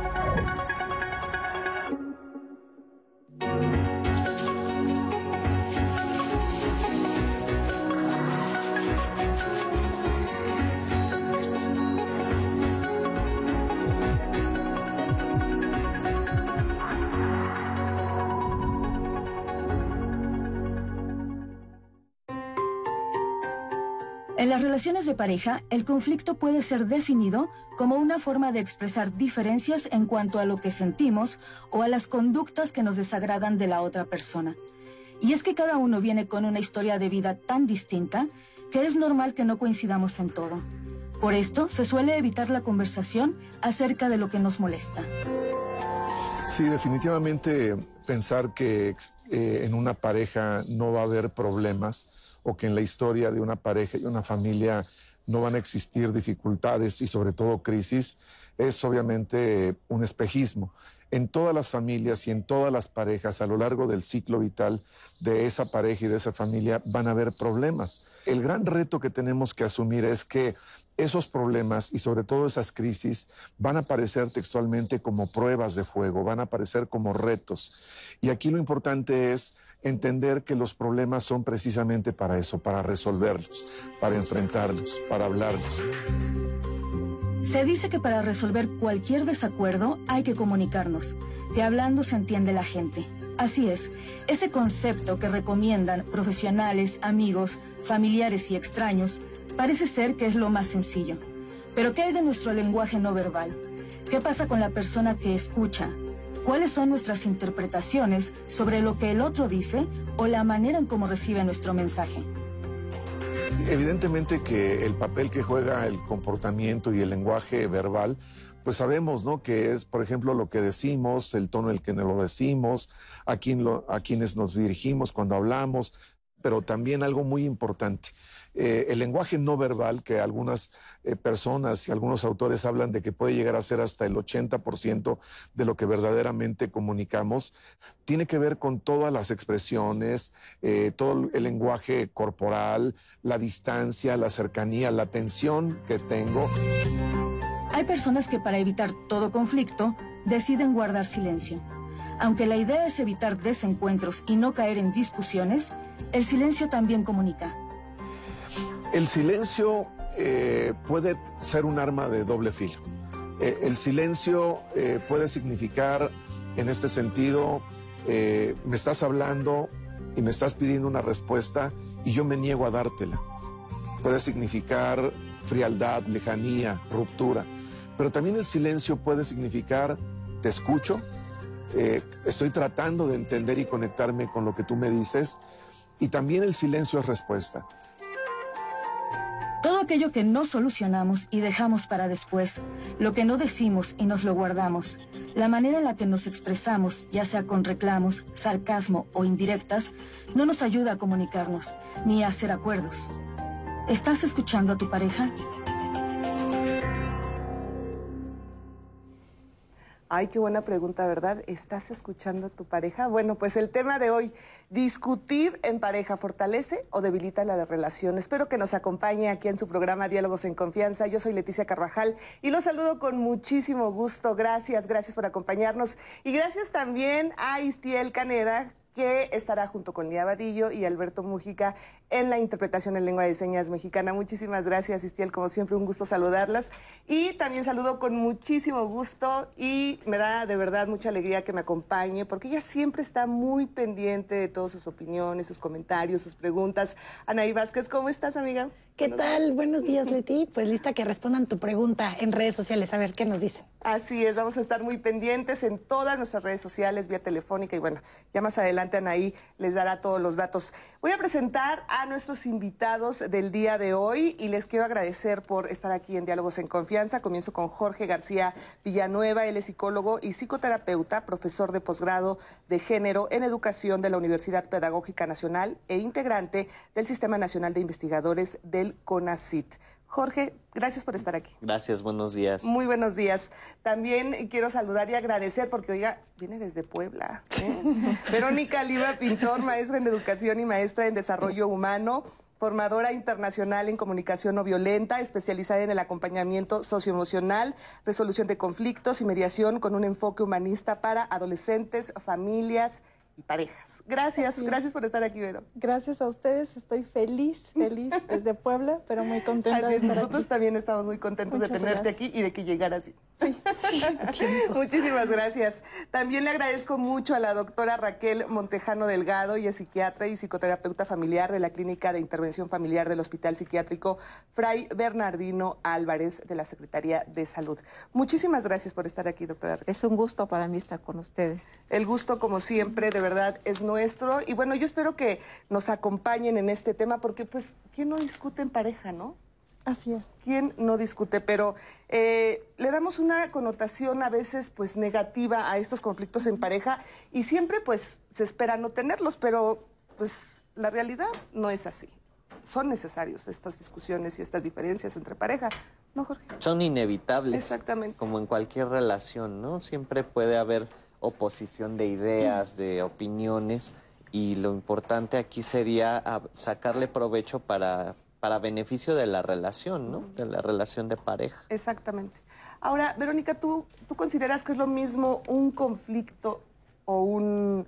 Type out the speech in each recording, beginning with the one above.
Thank you. Las relaciones de pareja, el conflicto puede ser definido como una forma de expresar diferencias en cuanto a lo que sentimos o a las conductas que nos desagradan de la otra persona. Y es que cada uno viene con una historia de vida tan distinta que es normal que no coincidamos en todo. Por esto, se suele evitar la conversación acerca de lo que nos molesta. Sí, definitivamente pensar que eh, en una pareja no va a haber problemas o que en la historia de una pareja y una familia no van a existir dificultades y sobre todo crisis, es obviamente un espejismo. En todas las familias y en todas las parejas a lo largo del ciclo vital de esa pareja y de esa familia van a haber problemas. El gran reto que tenemos que asumir es que esos problemas y sobre todo esas crisis van a aparecer textualmente como pruebas de fuego, van a aparecer como retos. Y aquí lo importante es entender que los problemas son precisamente para eso, para resolverlos, para enfrentarlos, para hablarlos. Se dice que para resolver cualquier desacuerdo hay que comunicarnos, que hablando se entiende la gente. Así es, ese concepto que recomiendan profesionales, amigos, familiares y extraños parece ser que es lo más sencillo. Pero ¿qué hay de nuestro lenguaje no verbal? ¿Qué pasa con la persona que escucha, cuáles son nuestras interpretaciones sobre lo que el otro dice o la manera en cómo recibe nuestro mensaje. Evidentemente que el papel que juega el comportamiento y el lenguaje verbal, pues sabemos, ¿no? Que es, por ejemplo, lo que decimos, el tono en el que lo decimos, a, quién a quienes nos dirigimos cuando hablamos, pero también algo muy importante, eh, el lenguaje no verbal, que algunas eh, personas y algunos autores hablan de que puede llegar a ser hasta el 80% de lo que verdaderamente comunicamos, tiene que ver con todas las expresiones, eh, todo el lenguaje corporal, la distancia, la cercanía, la tensión que tengo. Hay personas que para evitar todo conflicto deciden guardar silencio. Aunque la idea es evitar desencuentros y no caer en discusiones, el silencio también comunica. El silencio eh, puede ser un arma de doble filo. Eh, el silencio eh, puede significar, en este sentido, me estás hablando y me estás pidiendo una respuesta y yo me niego a dártela. Puede significar frialdad, lejanía, ruptura. Pero también el silencio puede significar te escucho, estoy tratando de entender y conectarme con lo que tú me dices, y también el silencio es respuesta. Todo aquello que no solucionamos y dejamos para después, lo que no decimos y nos lo guardamos, la manera en la que nos expresamos, ya sea con reclamos, sarcasmo o indirectas, no nos ayuda a comunicarnos ni a hacer acuerdos. ¿Estás escuchando a tu pareja? Ay, qué buena pregunta, ¿verdad? ¿Estás escuchando a tu pareja? Bueno, pues el tema de hoy, discutir en pareja, ¿fortalece o debilita la relación? Espero que nos acompañe aquí en su programa Diálogos en Confianza. Yo soy Leticia Carvajal y los saludo con muchísimo gusto. Gracias, gracias por acompañarnos. Y gracias también a Istiel Caneda, que estará junto con Lía Vadillo y Alberto Mújica en la interpretación en lengua de señas mexicana. Muchísimas gracias, Istiel, como siempre, un gusto saludarlas. Y también saludo con muchísimo gusto y me da de verdad mucha alegría que me acompañe, porque ella siempre está muy pendiente de todas sus opiniones, sus comentarios, sus preguntas. Anaí Vázquez, ¿cómo estás, amiga? ¿Qué tal? Buenos días, Leti. Pues lista que respondan tu pregunta en redes sociales, a ver qué nos dicen. Así es, vamos a estar muy pendientes en todas nuestras redes sociales, vía telefónica y bueno, ya más adelante Anaí les dará todos los datos. Voy a presentar a nuestros invitados del día de hoy y les quiero agradecer por estar aquí en Diálogos en Confianza. Comienzo con Jorge García Villanueva, él es psicólogo y psicoterapeuta, profesor de posgrado de género en educación de la Universidad Pedagógica Nacional e integrante del Sistema Nacional de Investigadores del CONACIT. Jorge, gracias por estar aquí. Gracias, buenos días. Muy buenos días. También quiero saludar y agradecer porque, oiga, viene desde Puebla. ¿eh? Verónica Lima Pintor, maestra en educación y maestra en desarrollo humano. formadora internacional en comunicación no violenta, especializada en el acompañamiento socioemocional, resolución de conflictos y mediación con un enfoque humanista para adolescentes, familias y parejas. Gracias, gracias por estar aquí, Vero. Gracias a ustedes, estoy feliz, feliz desde Puebla, pero muy contenta de estar Nosotros también estamos muy contentos de tenerte aquí y de que llegaras. Sí, Muchísimas gracias. También le agradezco mucho a la doctora Raquel Montejano Delgado, y es psiquiatra y psicoterapeuta familiar de la Clínica de Intervención Familiar del Hospital Psiquiátrico Fray Bernardino Álvarez de la Secretaría de Salud. Muchísimas gracias por estar aquí, doctora. Es un gusto para mí estar con ustedes. El gusto, como siempre, de verdad es nuestro. Y bueno, yo espero que nos acompañen en este tema porque pues, ¿quién no discute en pareja, no? Así es. ¿Quién no discute? Pero eh, le damos una connotación a veces pues negativa a estos conflictos en pareja y siempre pues se espera no tenerlos, pero pues la realidad no es así. Son necesarios estas discusiones y estas diferencias entre pareja, ¿no, Jorge? Son inevitables. Exactamente. Como en cualquier relación, ¿no? Siempre puede haber oposición de ideas, de opiniones, y lo importante aquí sería ah, sacarle provecho para, para beneficio de la relación, ¿no? De la relación de pareja. Exactamente. Ahora, Verónica, ¿tú, ¿tú consideras que es lo mismo un conflicto o un...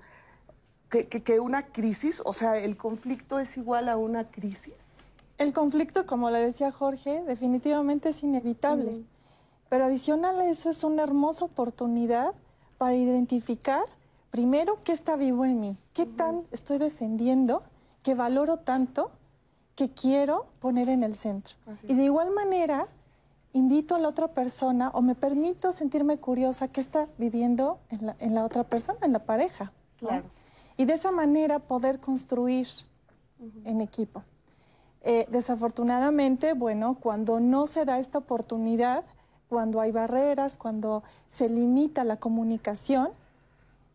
Que, que, una crisis? O sea, ¿el conflicto es igual a una crisis? El conflicto, como le decía Jorge, definitivamente es inevitable. Pero adicional a eso es una hermosa oportunidad para identificar primero qué está vivo en mí, qué tan estoy defendiendo, qué valoro tanto, que quiero poner en el centro. Y de igual manera, invito a la otra persona o me permito sentirme curiosa qué está viviendo en la, otra persona, en la pareja. Y de esa manera poder construir en equipo. Eh, desafortunadamente, bueno, cuando no se da esta oportunidad, cuando hay barreras, cuando se limita la comunicación,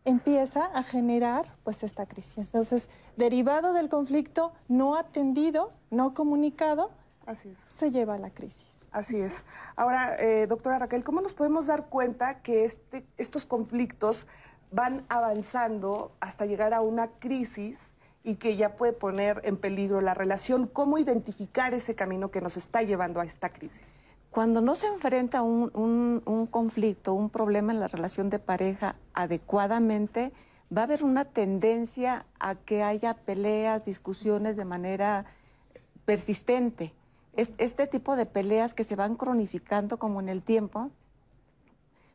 empieza a generar pues esta crisis. Entonces, derivado del conflicto no atendido, no comunicado, Así se lleva a la crisis. Así es. Ahora, eh, doctora Raquel, ¿cómo nos podemos dar cuenta que este, estos conflictos van avanzando hasta llegar a una crisis y que ya puede poner en peligro la relación? ¿Cómo identificar ese camino que nos está llevando a esta crisis? Cuando no se enfrenta un, un, conflicto, un problema en la relación de pareja adecuadamente, va a haber una tendencia a que haya peleas, discusiones de manera persistente. Este tipo de peleas que se van cronificando como en el tiempo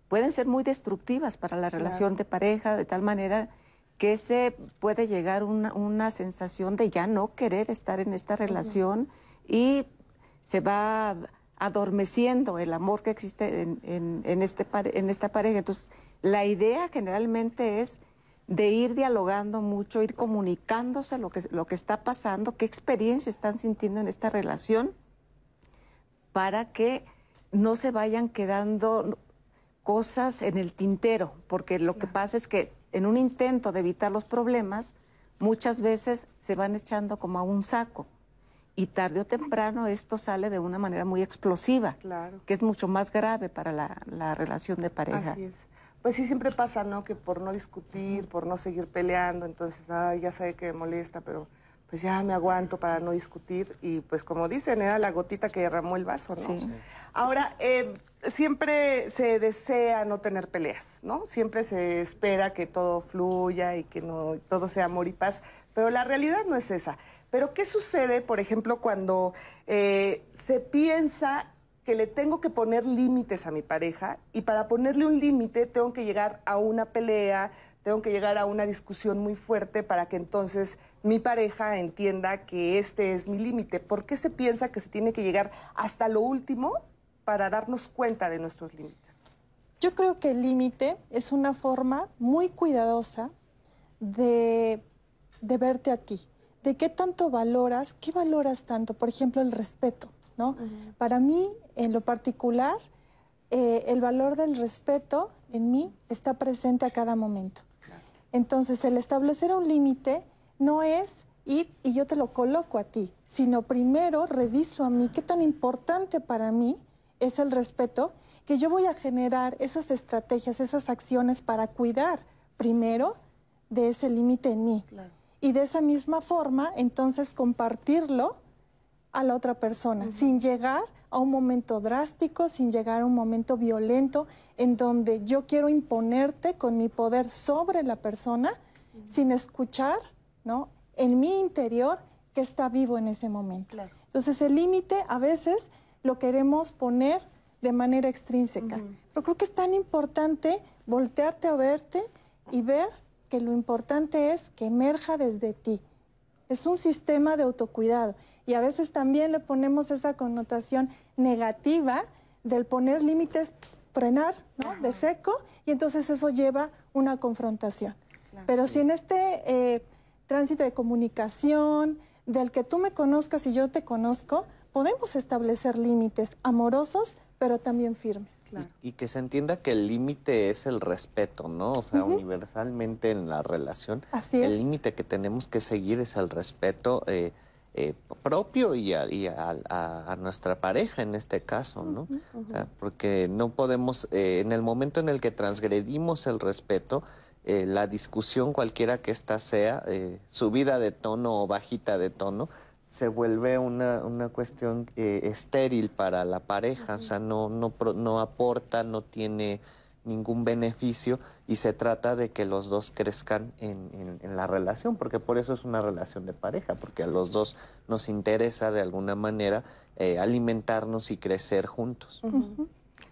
pueden ser muy destructivas para la relación de pareja, de tal manera que se puede llegar una, una sensación de ya no querer estar en esta relación y se va adormeciendo el amor que existe en, este, en esta pareja. Entonces, la idea generalmente es de ir dialogando mucho, ir comunicándose lo que, lo que está pasando, qué experiencia están sintiendo en esta relación, para que no se vayan quedando cosas en el tintero, porque lo que pasa es que en un intento de evitar los problemas, muchas veces se van echando como a un saco y tarde o temprano esto sale de una manera muy explosiva, que es mucho más grave para la, relación de pareja. Así es. Pues sí, siempre pasa, ¿no? Que por no discutir, por no seguir peleando, entonces, ay, ya sé que me molesta, pero pues ya me aguanto para no discutir. Y pues como dicen, era la gotita que derramó el vaso, ¿no? Sí. Ahora, eh, siempre se desea no tener peleas, ¿no? Siempre se espera que todo fluya y que no todo sea amor y paz, pero la realidad no es esa. Pero ¿qué sucede, por ejemplo, cuando eh, se piensa que le tengo que poner límites a mi pareja y para ponerle un límite tengo que llegar a una pelea, tengo que llegar a una discusión muy fuerte para que entonces mi pareja entienda que este es mi límite. ¿Por qué se piensa que se tiene que llegar hasta lo último para darnos cuenta de nuestros límites? Yo creo que el límite es una forma muy cuidadosa de, de verte a ti de qué tanto valoras, qué valoras tanto, por ejemplo, el respeto, ¿no? Para mí, en lo particular, eh, el valor del respeto en mí está presente a cada momento. Entonces, el establecer un límite no es ir y yo te lo coloco a ti, sino primero reviso a mí qué tan importante para mí es el respeto, que yo voy a generar esas estrategias, esas acciones para cuidar primero de ese límite en mí. Claro y de esa misma forma entonces compartirlo a la otra persona, sin llegar a un momento drástico, sin llegar a un momento violento, en donde yo quiero imponerte con mi poder sobre la persona, sin escuchar, ¿no? En mi interior que está vivo en ese momento. Entonces el límite a veces lo queremos poner de manera extrínseca. Pero creo que es tan importante voltearte a verte y ver que lo importante es que emerja desde ti. Es un sistema de autocuidado y a veces también le ponemos esa connotación negativa del poner límites, frenar ¿no? de seco y entonces eso lleva una confrontación. Pero si en este eh, tránsito de comunicación, del que tú me conozcas y yo te conozco, podemos establecer límites amorosos, pero también firmes. Y, que se entienda que el límite es el respeto, ¿no? O sea, universalmente en la relación, el límite que tenemos que seguir es el respeto. Eh, eh, propio y, a, nuestra pareja en este caso, ¿no? porque no podemos, eh, en el momento en el que transgredimos el respeto, eh, la discusión cualquiera que ésta sea, subida de tono o bajita de tono, se vuelve una, una cuestión estéril para la pareja, o sea, no, no, no aporta, no tiene ningún beneficio y se trata de que los dos crezcan en, en, la relación, porque por eso es una relación de pareja, porque a los dos nos interesa de alguna manera eh, alimentarnos y crecer juntos.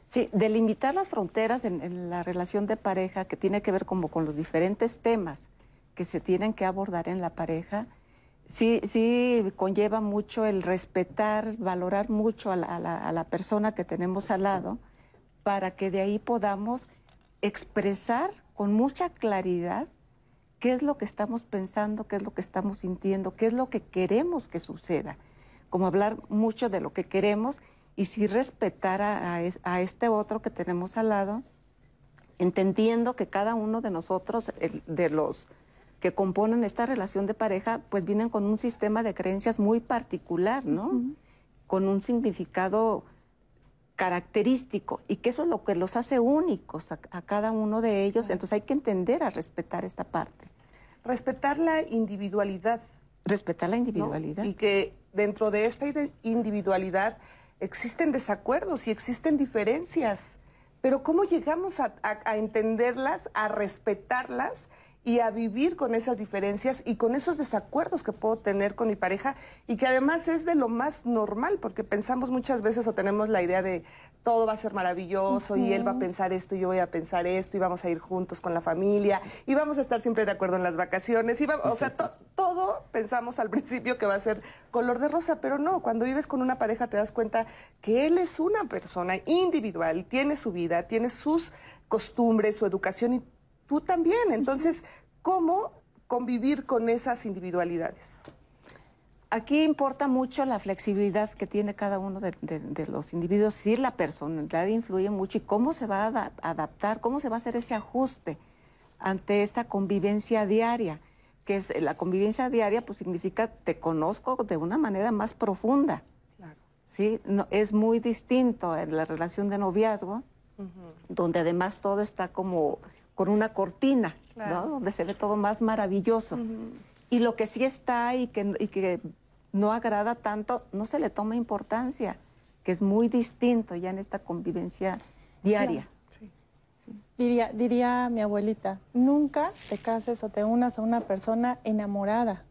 Sí, delimitar las fronteras en, la relación de pareja, que tiene que ver como con los diferentes temas que se tienen que abordar en la pareja, sí, sí conlleva mucho el respetar, valorar mucho a la, a la persona que tenemos al lado para que de ahí podamos expresar con mucha claridad qué es lo que estamos pensando, qué es lo que estamos sintiendo, qué es lo que queremos que suceda. Como hablar mucho de lo que queremos y sí respetar a, este otro que tenemos al lado, entendiendo que cada uno de nosotros, de los que componen esta relación de pareja, pues vienen con un sistema de creencias muy particular, ¿no? Con un significado característico y que eso es lo que los hace únicos a, cada uno de ellos. Entonces hay que entender a respetar esta parte. Respetar la individualidad. Respetar la individualidad. Y que dentro de esta individualidad existen desacuerdos y existen diferencias. Pero ¿cómo llegamos a entenderlas, a respetarlas y a vivir con esas diferencias y con esos desacuerdos que puedo tener con mi pareja y que además es de lo más normal porque pensamos muchas veces o tenemos la idea de todo va a ser maravilloso y él va a pensar esto y yo voy a pensar esto y vamos a ir juntos con la familia y vamos a estar siempre de acuerdo en las vacaciones y o sea, todo pensamos al principio que va a ser color de rosa, pero no, cuando vives con una pareja te das cuenta que él es una persona individual, tiene su vida, tiene sus costumbres, su educación y tú también. Entonces, ¿cómo convivir con esas individualidades? Aquí importa mucho la flexibilidad que tiene cada uno de, los individuos. Sí, la personalidad influye mucho y cómo se va a adaptar, cómo se va a hacer ese ajuste ante esta convivencia diaria, que es la convivencia diaria, pues significa te conozco de una manera más profunda. Claro. Sí, no, es muy distinto en la relación de noviazgo, donde además todo está como con una cortina, ¿no? Donde se ve todo más maravilloso. Y lo que sí está y que, y que no agrada tanto, no se le toma importancia, que es muy distinto ya en esta convivencia diaria. Diría, diría mi abuelita, nunca te cases o te unas a una persona enamorada.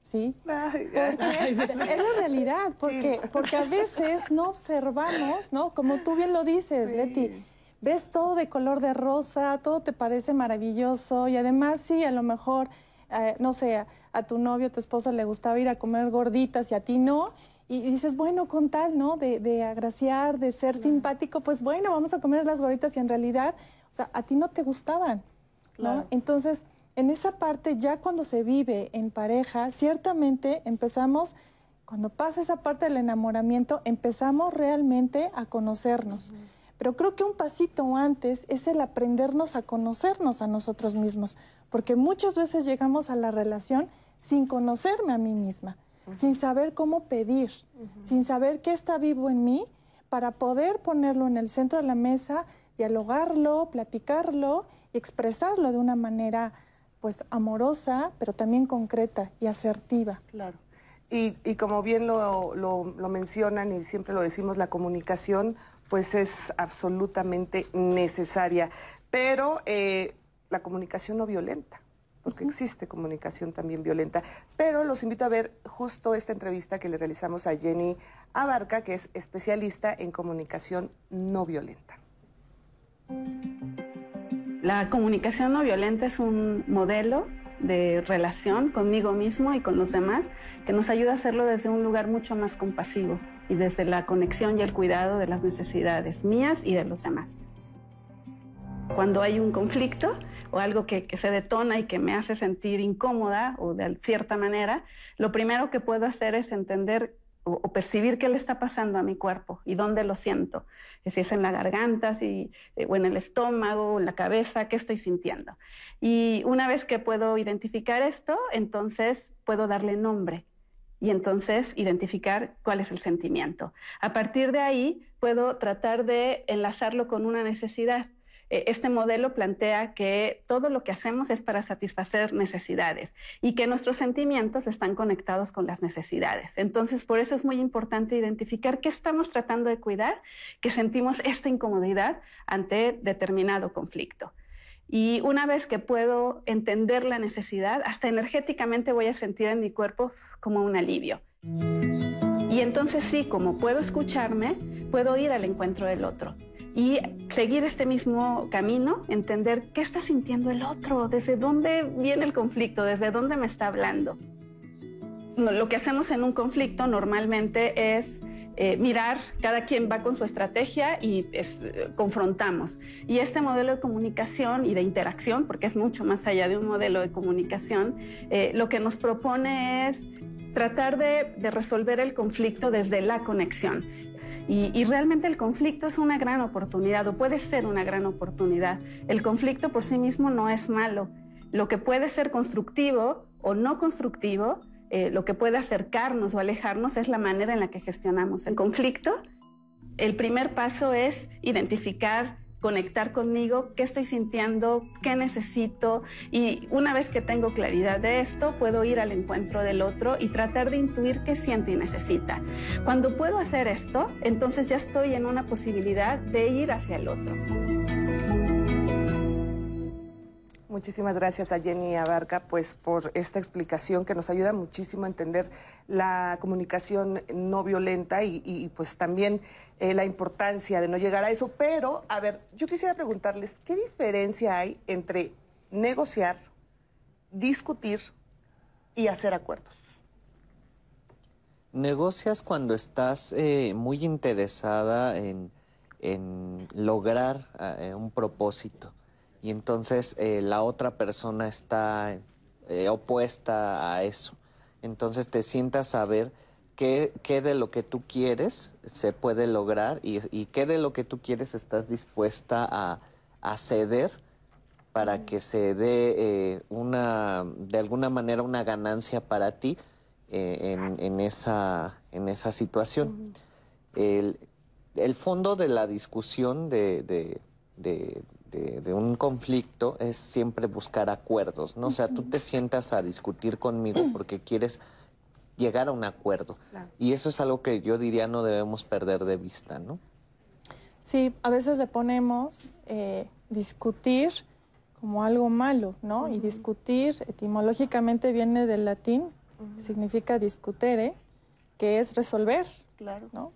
¿Sí? es la realidad, porque, porque a veces no observamos, ¿no? Como tú bien lo dices, Betty, ves todo de color de rosa, todo te parece maravilloso y además sí, a lo mejor, eh, no sé, a, tu novio, a tu esposa le gustaba ir a comer gorditas y a ti no. Y dices, bueno, con tal, ¿no? De, agraciar, de ser simpático, pues bueno, vamos a comer las gorditas y en realidad, o sea, a ti no te gustaban, ¿no? Entonces, en esa parte, ya cuando se vive en pareja, ciertamente empezamos, cuando pasa esa parte del enamoramiento, empezamos realmente a conocernos. Pero creo que un pasito antes es el aprendernos a conocernos a nosotros mismos, porque muchas veces llegamos a la relación sin conocerme a mí misma, sin saber cómo pedir, sin saber qué está vivo en mí para poder ponerlo en el centro de la mesa, dialogarlo, platicarlo y expresarlo de una manera pues amorosa, pero también concreta y asertiva. Claro. Y, como bien lo, mencionan y siempre lo decimos, la comunicación pues es absolutamente necesaria, pero eh, la comunicación no violenta porque existe comunicación también violenta. Pero los invito a ver justo esta entrevista que le realizamos a Jenny Abarca, que es especialista en comunicación no violenta. La comunicación no violenta es un modelo de relación conmigo mismo y con los demás que nos ayuda a hacerlo desde un lugar mucho más compasivo y desde la conexión y el cuidado de las necesidades mías y de los demás. Cuando hay un conflicto, o algo que, se detona y que me hace sentir incómoda o de cierta manera, lo primero que puedo hacer es entender o, percibir qué le está pasando a mi cuerpo y dónde lo siento. Si es en la garganta, eh, o en el estómago, o en la cabeza, qué estoy sintiendo. Y una vez que puedo identificar esto, entonces puedo darle nombre y entonces identificar cuál es el sentimiento. A partir de ahí puedo tratar de enlazarlo con una necesidad. Eh, este modelo plantea que todo lo que hacemos es para satisfacer necesidades y que nuestros sentimientos están conectados con las necesidades. Entonces, por eso es muy importante identificar qué estamos tratando de cuidar, que sentimos esta incomodidad ante determinado conflicto. Y una vez que puedo entender la necesidad, hasta energéticamente voy a sentir en mi cuerpo como un alivio. Y entonces sí, como puedo escucharme, puedo ir al encuentro del otro y seguir este mismo camino, entender qué está sintiendo el otro, desde dónde viene el conflicto, desde dónde me está hablando. Lo que hacemos en un conflicto normalmente es eh, mirar, cada quien va con su estrategia y confrontamos. Y este modelo de comunicación y de interacción, porque es mucho más allá de un modelo de comunicación, eh, lo que nos propone es tratar de, de resolver el conflicto desde la conexión y, realmente el conflicto es una gran oportunidad o puede ser una gran oportunidad. El conflicto por sí mismo no es malo. Lo que puede ser constructivo o no constructivo, eh, lo que puede acercarnos o alejarnos es la manera en la que gestionamos el conflicto. El primer paso es identificar conectar conmigo, qué estoy sintiendo, qué necesito y una vez que tengo claridad de esto, puedo ir al encuentro del otro y tratar de intuir qué siente y necesita. Cuando puedo hacer esto, entonces ya estoy en una posibilidad de ir hacia el otro. Muchísimas gracias a Jenny Abarca pues, por esta explicación que nos ayuda muchísimo a entender la comunicación no violenta y, pues también eh, la importancia de no llegar a eso. Pero, a ver, yo quisiera preguntarles, ¿qué diferencia hay entre negociar, discutir y hacer acuerdos? Negocias cuando estás eh, muy interesada en, lograr eh, un propósito y entonces eh, la otra persona está eh, opuesta a eso. Entonces te sientas a ver qué, qué, de lo que tú quieres se puede lograr y, y qué de lo que tú quieres estás dispuesta a, ceder para que se dé eh, una, de alguna manera una ganancia para ti en, esa, en esa situación. el, el, fondo de la discusión de, de de, un conflicto es siempre buscar acuerdos, ¿no? O sea, tú te sientas a discutir conmigo porque quieres llegar a un acuerdo. Y eso es algo que yo diría no debemos perder de vista, ¿no? Sí, a veces le ponemos eh, discutir como algo malo, ¿no? Y discutir etimológicamente viene del latín, significa discutere, que es resolver, claro. ¿no?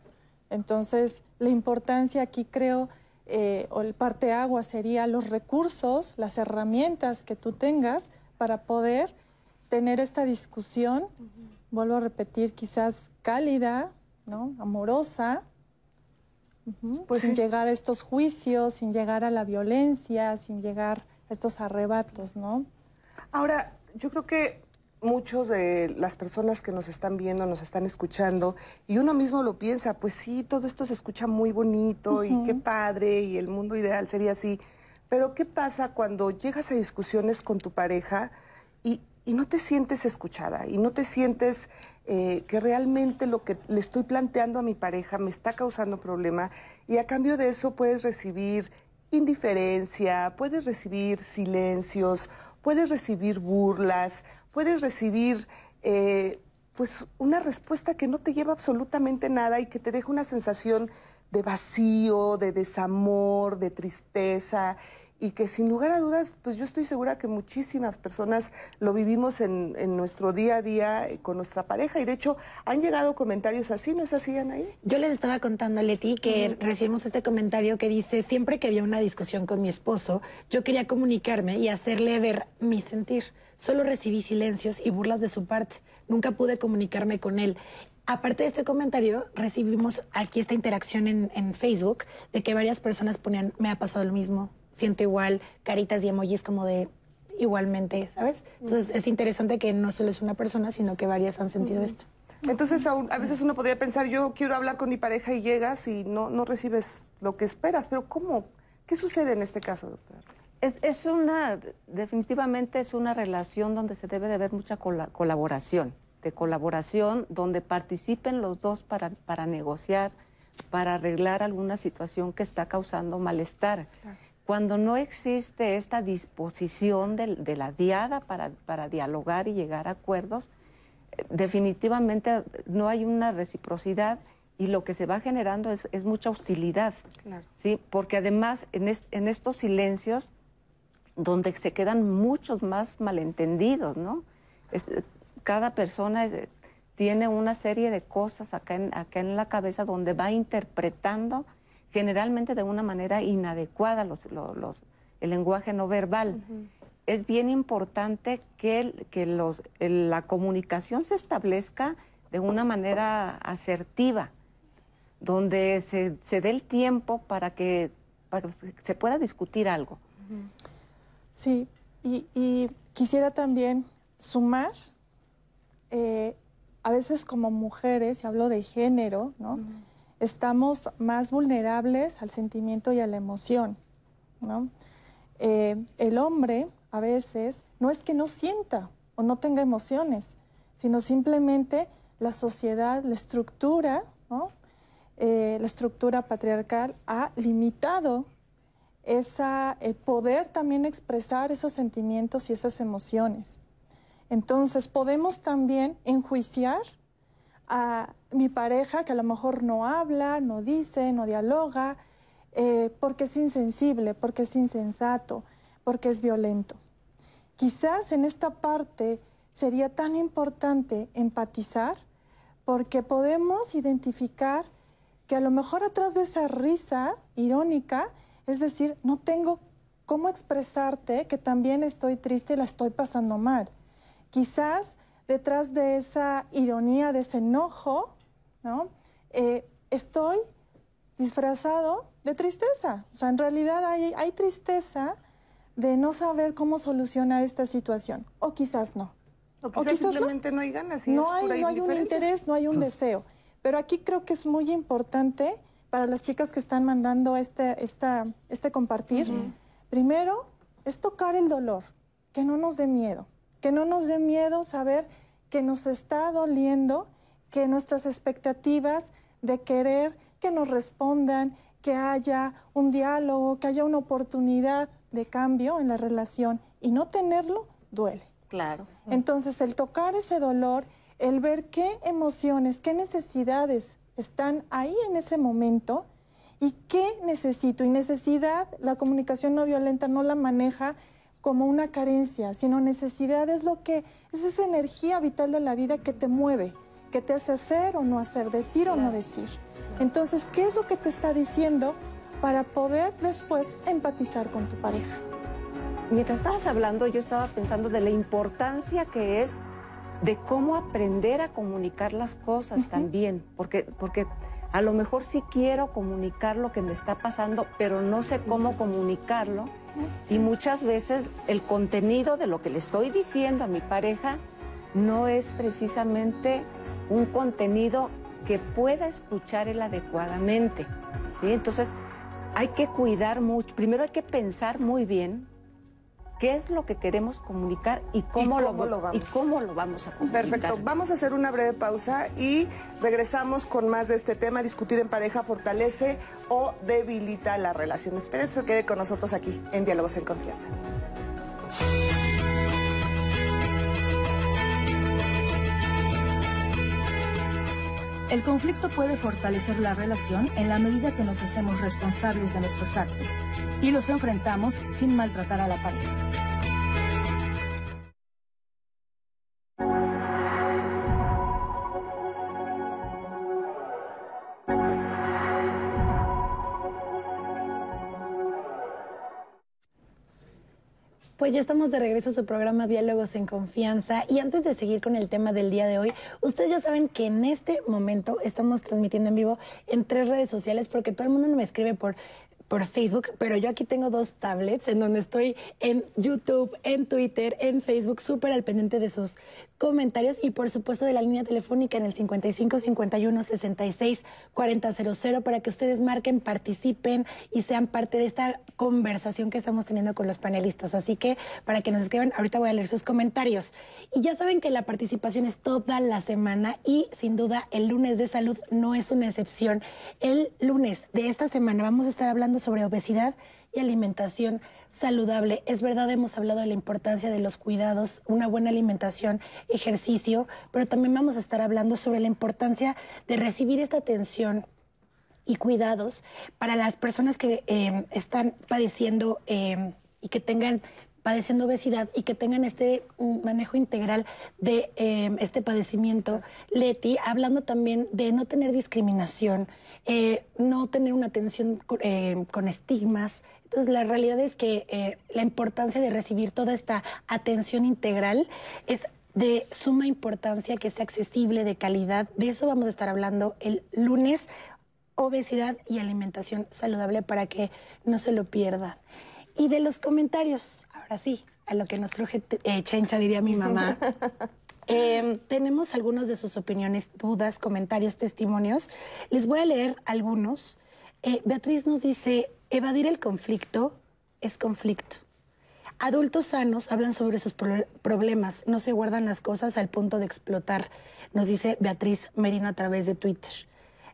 Entonces, la importancia aquí creo eh, o el parte agua sería los recursos, las herramientas que tú tengas para poder tener esta discusión, vuelvo a repetir, quizás cálida, ¿no? amorosa, pues sin llegar a estos juicios, sin llegar a la violencia, sin llegar a estos arrebatos, ¿no? Ahora, yo creo que muchos de las personas que nos están viendo, nos están escuchando, y uno mismo lo piensa, pues sí, todo esto se escucha muy bonito y qué padre, y el mundo ideal sería así. Pero ¿qué pasa cuando llegas a discusiones con tu pareja y, no te sientes escuchada y no te sientes eh, que realmente lo que le estoy planteando a mi pareja me está causando problema y a cambio de eso puedes recibir indiferencia, puedes recibir silencios, puedes recibir burlas, puedes recibir eh, pues una respuesta que no te lleva absolutamente nada y que te deja una sensación de vacío, de desamor, de tristeza y que sin lugar a dudas, pues yo estoy segura que muchísimas personas lo vivimos en, nuestro día a día eh, con nuestra pareja y de hecho han llegado comentarios así, ¿no es así, Anaí? Yo les estaba contando a Leti que recibimos este comentario que dice, siempre que había una discusión con mi esposo, yo quería comunicarme y hacerle ver mi sentir. Solo recibí silencios y burlas de su parte. Nunca pude comunicarme con él. Aparte de este comentario, recibimos aquí esta interacción en, en Facebook de que varias personas ponían, me ha pasado lo mismo, siento igual, caritas y emojis como de igualmente, ¿sabes? Entonces es interesante que no solo es una persona, sino que varias han sentido esto. Entonces a, veces uno podría pensar, yo quiero hablar con mi pareja y llegas y no, no recibes lo que esperas, pero ¿cómo? ¿Qué sucede en este caso, doctor? Es, una, definitivamente es una relación donde se debe de ver mucha colaboración, de colaboración donde participen los dos para, para negociar, para arreglar alguna situación que está causando malestar. Cuando no existe esta disposición de, la diada para, dialogar y llegar a acuerdos, definitivamente no hay una reciprocidad y lo que se va generando es, mucha hostilidad. ¿sí? Porque además en, estos silencios, donde se quedan muchos más malentendidos, ¿no? cada persona eh, tiene una serie de cosas acá acá en la cabeza donde va interpretando generalmente de una manera inadecuada los, el lenguaje no verbal. Es bien importante que, que los, la comunicación se establezca de una manera asertiva, donde se, se dé el tiempo para que, se pueda discutir algo. Sí, y, quisiera también sumar, eh, a veces como mujeres, y hablo de género, ¿no? estamos más vulnerables al sentimiento y a la emoción. Eh, el hombre a veces no es que no sienta o no tenga emociones, sino simplemente la sociedad, la estructura, eh, la estructura patriarcal ha limitado esa, el poder también expresar esos sentimientos y esas emociones. Entonces podemos también enjuiciar a mi pareja que a lo mejor no habla, no dice, no dialoga, eh, porque es insensible, porque es insensato, porque es violento. Quizás en esta parte sería tan importante empatizar porque podemos identificar que a lo mejor atrás de esa risa irónica, es decir, no tengo cómo expresarte que también estoy triste y la estoy pasando mal. Quizás detrás de esa ironía, de ese enojo, ¿no? Eh, estoy disfrazado de tristeza. O sea, en realidad hay, hay tristeza de no saber cómo solucionar esta situación. O quizás no. O quizás, simplemente no. hay ganas. Y no, hay, no hay un interés, no hay un deseo. Pero aquí creo que es muy importante para las chicas que están mandando este, esta, este compartir. Primero, es tocar el dolor, que no nos dé miedo que no nos dé miedo saber que nos está doliendo, que nuestras expectativas de querer que nos respondan, que haya un diálogo, que haya una oportunidad de cambio en la relación y no tenerlo duele. Claro. Entonces, el tocar ese dolor, el ver qué emociones, qué necesidades están ahí en ese momento y qué necesito. Y necesidad, la comunicación no violenta no la maneja como una carencia, sino necesidad es lo que es esa energía vital de la vida que te mueve, que te hace hacer o no hacer, decir o no decir. Entonces, ¿qué es lo que te está diciendo para poder después empatizar con tu pareja? Mientras estabas hablando, yo estaba pensando de la importancia que es de cómo aprender a comunicar las cosas también, porque, porque a lo mejor sí quiero comunicar lo que me está pasando, pero no sé cómo comunicarlo. Y muchas veces el contenido de lo que le estoy diciendo a mi pareja no es precisamente un contenido que pueda escuchar él adecuadamente. ¿sí? Entonces, hay que cuidar mucho. Primero hay que pensar muy bien qué es lo que queremos comunicar y cómo, lo, vamos? y cómo lo vamos a comunicar. Perfecto, vamos a hacer una breve pausa y regresamos con más de este tema. Discutir en pareja fortalece o debilita la relación. Espérense, quede con nosotros aquí en Diálogos en Confianza. El conflicto puede fortalecer la relación en la medida que nos hacemos responsables de nuestros actos y los enfrentamos sin maltratar a la pareja. Ya estamos de regreso a su programa Diálogos en Confianza. Y antes de seguir con el tema del día de hoy, ustedes ya saben que en este momento estamos transmitiendo en vivo en tres redes sociales porque todo el mundo me escribe por por Facebook, pero yo aquí tengo dos tablets en donde estoy en YouTube, en Twitter, en Facebook, súper al pendiente de sus comentarios y por supuesto de la línea telefónica en el 55 51 66 4000 para que ustedes marquen, participen y sean parte de esta conversación que estamos teniendo con los panelistas. Así que para que nos escriban, ahorita voy a leer sus comentarios. Y ya saben que la participación es toda la semana y sin duda el lunes de salud no es una excepción. El lunes de esta semana vamos a estar hablando sobre obesidad y alimentación saludable. Es verdad, hemos hablado de la importancia de los cuidados, una buena alimentación, ejercicio, pero también vamos a estar hablando sobre la importancia de recibir esta atención y cuidados para las personas que eh, están padeciendo eh, y que tengan padeciendo obesidad y que tengan este manejo integral de eh, este padecimiento, Leti, hablando también de no tener discriminación, eh, no tener una atención eh, con estigmas. Entonces, la realidad es que eh, la importancia de recibir toda esta atención integral es de suma importancia, que sea accesible, de calidad. De eso vamos a estar hablando el lunes, obesidad y alimentación saludable para que no se lo pierdan. Y de los comentarios, ahora sí, a lo que nos truje Chencha, diría mi mamá. Em, tenemos algunos de sus opiniones, dudas, comentarios, testimonios. Les voy a leer algunos. Eh, Beatriz nos dice, evadir el conflicto es conflicto. Adultos sanos hablan sobre sus problemas, no se guardan las cosas al punto de explotar, nos dice Beatriz Merino a través de Twitter.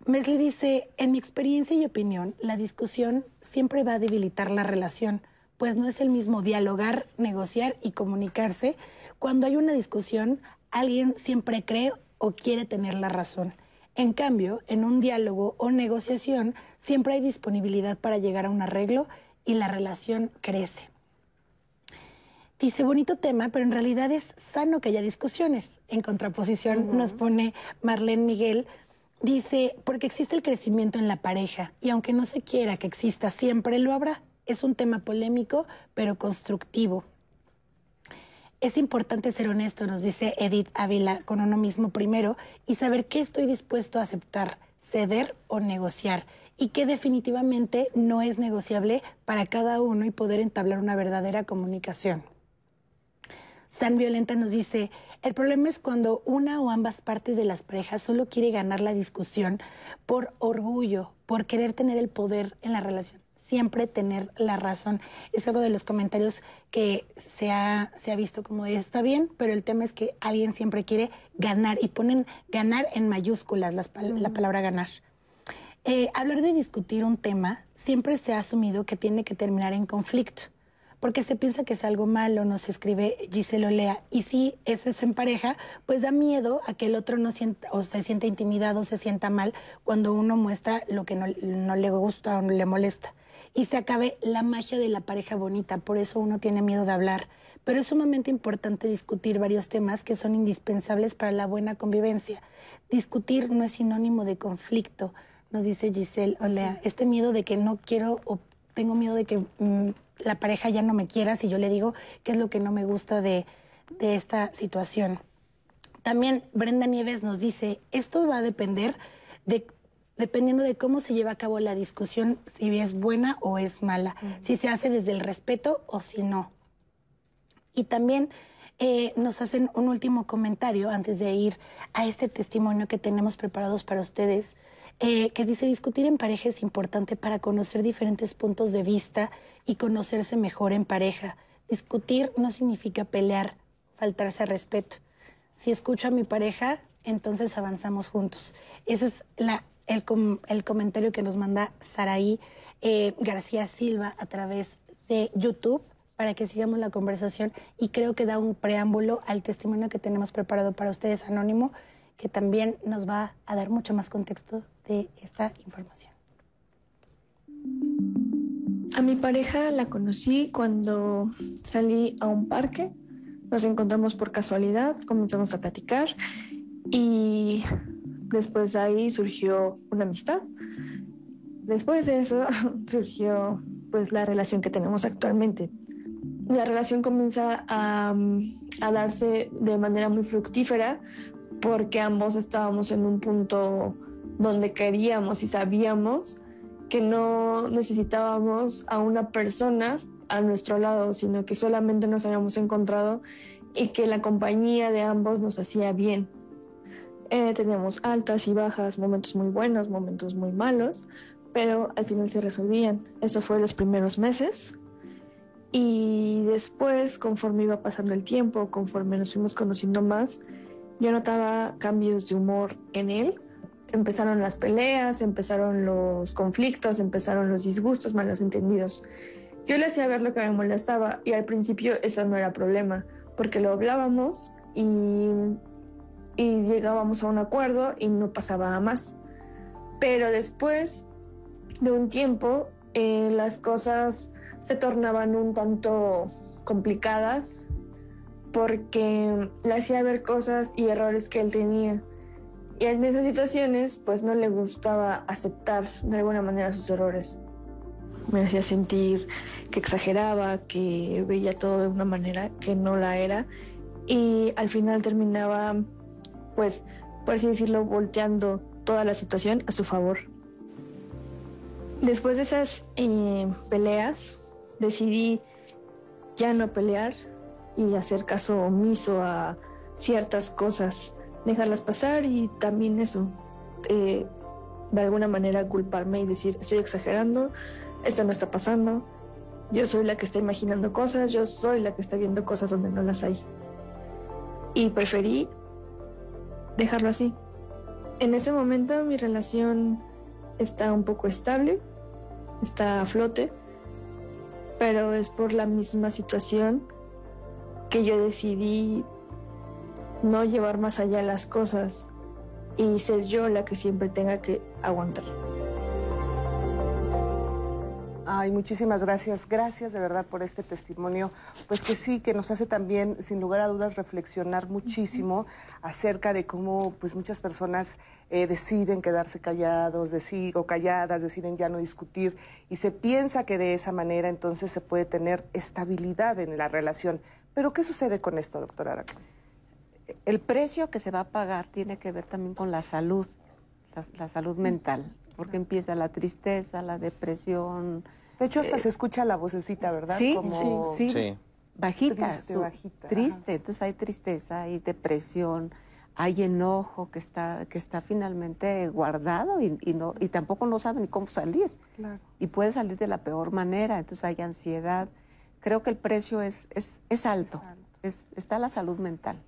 Mesli dice, en mi experiencia y opinión, la discusión siempre va a debilitar la relación, pues no es el mismo dialogar, negociar y comunicarse. Cuando hay una discusión, alguien siempre cree o quiere tener la razón. En cambio, en un diálogo o negociación siempre hay disponibilidad para llegar a un arreglo y la relación crece. Dice, bonito tema, pero en realidad es sano que haya discusiones. En contraposición nos pone Marlene Miguel, dice, porque existe el crecimiento en la pareja y aunque no se quiera que exista, siempre lo habrá. Es un tema polémico, pero constructivo. Es importante ser honesto, nos dice Edith Ávila, con uno mismo primero y saber qué estoy dispuesto a aceptar, ceder o negociar y qué definitivamente no es negociable para cada uno y poder entablar una verdadera comunicación. San Violenta nos dice, el problema es cuando una o ambas partes de las parejas solo quiere ganar la discusión por orgullo, por querer tener el poder en la relación siempre tener la razón. Es algo de los comentarios que se ha, se ha visto como está bien, pero el tema es que alguien siempre quiere ganar y ponen ganar en mayúsculas la palabra ganar. Eh, hablar de discutir un tema siempre se ha asumido que tiene que terminar en conflicto, porque se piensa que es algo malo, nos escribe Giselo Lea. Y si eso es en pareja, pues da miedo a que el otro no sienta o se sienta intimidado, o se sienta mal cuando uno muestra lo que no, no le gusta o no le molesta y se acabe la magia de la pareja bonita. Por eso uno tiene miedo de hablar. Pero es sumamente importante discutir varios temas que son indispensables para la buena convivencia. Discutir no es sinónimo de conflicto, nos dice Giselle Olea. Este miedo de que no quiero o tengo miedo de que mm, la pareja ya no me quiera si yo le digo qué es lo que no me gusta de, de esta situación. También Brenda Nieves nos dice, esto va a depender de dependiendo de cómo se lleva a cabo la discusión, si es buena o es mala, si se hace desde el respeto o si no. Y también eh, nos hacen un último comentario antes de ir a este testimonio que tenemos preparados para ustedes, eh, que dice, discutir en pareja es importante para conocer diferentes puntos de vista y conocerse mejor en pareja. Discutir no significa pelear, faltarse al respeto. Si escucho a mi pareja, entonces avanzamos juntos. Esa es la el, comentario que nos manda Saraí eh, García Silva a través de YouTube para que sigamos la conversación y creo que da un preámbulo al testimonio que tenemos preparado para ustedes, Anónimo, que también nos va a dar mucho más contexto de esta información. A mi pareja la conocí cuando salí a un parque, nos encontramos por casualidad, comenzamos a platicar y después de ahí surgió una amistad. Después de eso surgió pues la relación que tenemos actualmente. La relación comienza a, a darse de manera muy fructífera porque ambos estábamos en un punto donde queríamos y sabíamos que no necesitábamos a una persona a nuestro lado, sino que solamente nos habíamos encontrado y que la compañía de ambos nos hacía bien. Eh, teníamos altas y bajas, momentos muy buenos, momentos muy malos, pero al final se resolvían. Eso fue los primeros meses. Y después, conforme iba pasando el tiempo, conforme nos fuimos conociendo más, yo notaba cambios de humor en él, empezaron las peleas, empezaron los conflictos, empezaron los disgustos, malos entendidos. Yo le hacía ver lo que me molestaba y al principio eso no era problema, porque lo hablábamos y, y llegábamos a un acuerdo y no pasaba más. Pero después de un tiempo, eh, las cosas se tornaban un tanto complicadas porque le hacía ver cosas y errores que él tenía y en esas situaciones, pues no le gustaba aceptar de alguna manera sus errores. Me hacía sentir que exageraba, que veía todo de una manera que no la era. Y al final terminaba, pues, por así decirlo, volteando toda la situación a su favor. Después de esas eh, peleas, decidí ya no pelear y hacer caso omiso a ciertas cosas dejarlas pasar y también eso, eh, de alguna manera culparme y decir, estoy exagerando, esto no está pasando, yo soy la que está imaginando cosas, yo soy la que está viendo cosas donde no las hay. Y preferí dejarlo así. En ese momento mi relación está un poco estable, está a flote, pero es por la misma situación que yo decidí no llevar más allá las cosas y ser yo la que siempre tenga que aguantar. Ay, muchísimas gracias. Gracias de verdad por este testimonio. Pues que sí, que nos hace también, sin lugar a dudas, reflexionar muchísimo acerca de cómo pues muchas personas eh, deciden quedarse callados o calladas, deciden ya no discutir y se piensa que de esa manera entonces se puede tener estabilidad en la relación. Pero ¿qué sucede con esto, doctora Aracón? el precio que se va a pagar tiene que ver también con la salud, la, salud mental, porque empieza la tristeza, la depresión. De hecho, hasta eh, se escucha la vocecita, ¿verdad? Sí, sí, sí, Bajita, triste, bajita. Triste, entonces hay tristeza, hay depresión, hay enojo que está, que está finalmente guardado y, no, y tampoco no saben ni cómo salir. Y puede salir de la peor manera, entonces hay ansiedad. Creo que el precio es, es, es alto, es, está la salud mental.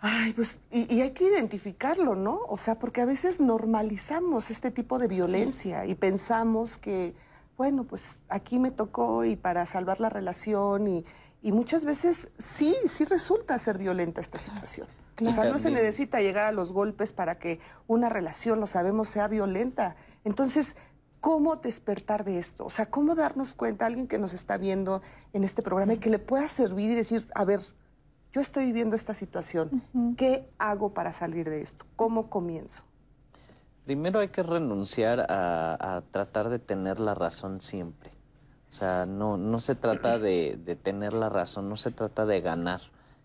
Ay, pues, y, hay que identificarlo, ¿no? O sea, porque a veces normalizamos este tipo de violencia y pensamos que, bueno, pues aquí me tocó y para salvar la relación y, y muchas veces sí, sí resulta ser violenta esta situación. O sea, no se necesita llegar a los golpes para que una relación, lo sabemos, sea violenta. Entonces, ¿cómo despertar de esto? O sea, ¿cómo darnos cuenta a alguien que nos está viendo en este programa y que le pueda servir y decir, a ver, yo estoy viviendo esta situación, ¿qué hago para salir de esto? ¿Cómo comienzo? Primero hay que renunciar a, tratar de tener la razón siempre. O sea, no, no se trata de, tener la razón, no se trata de ganar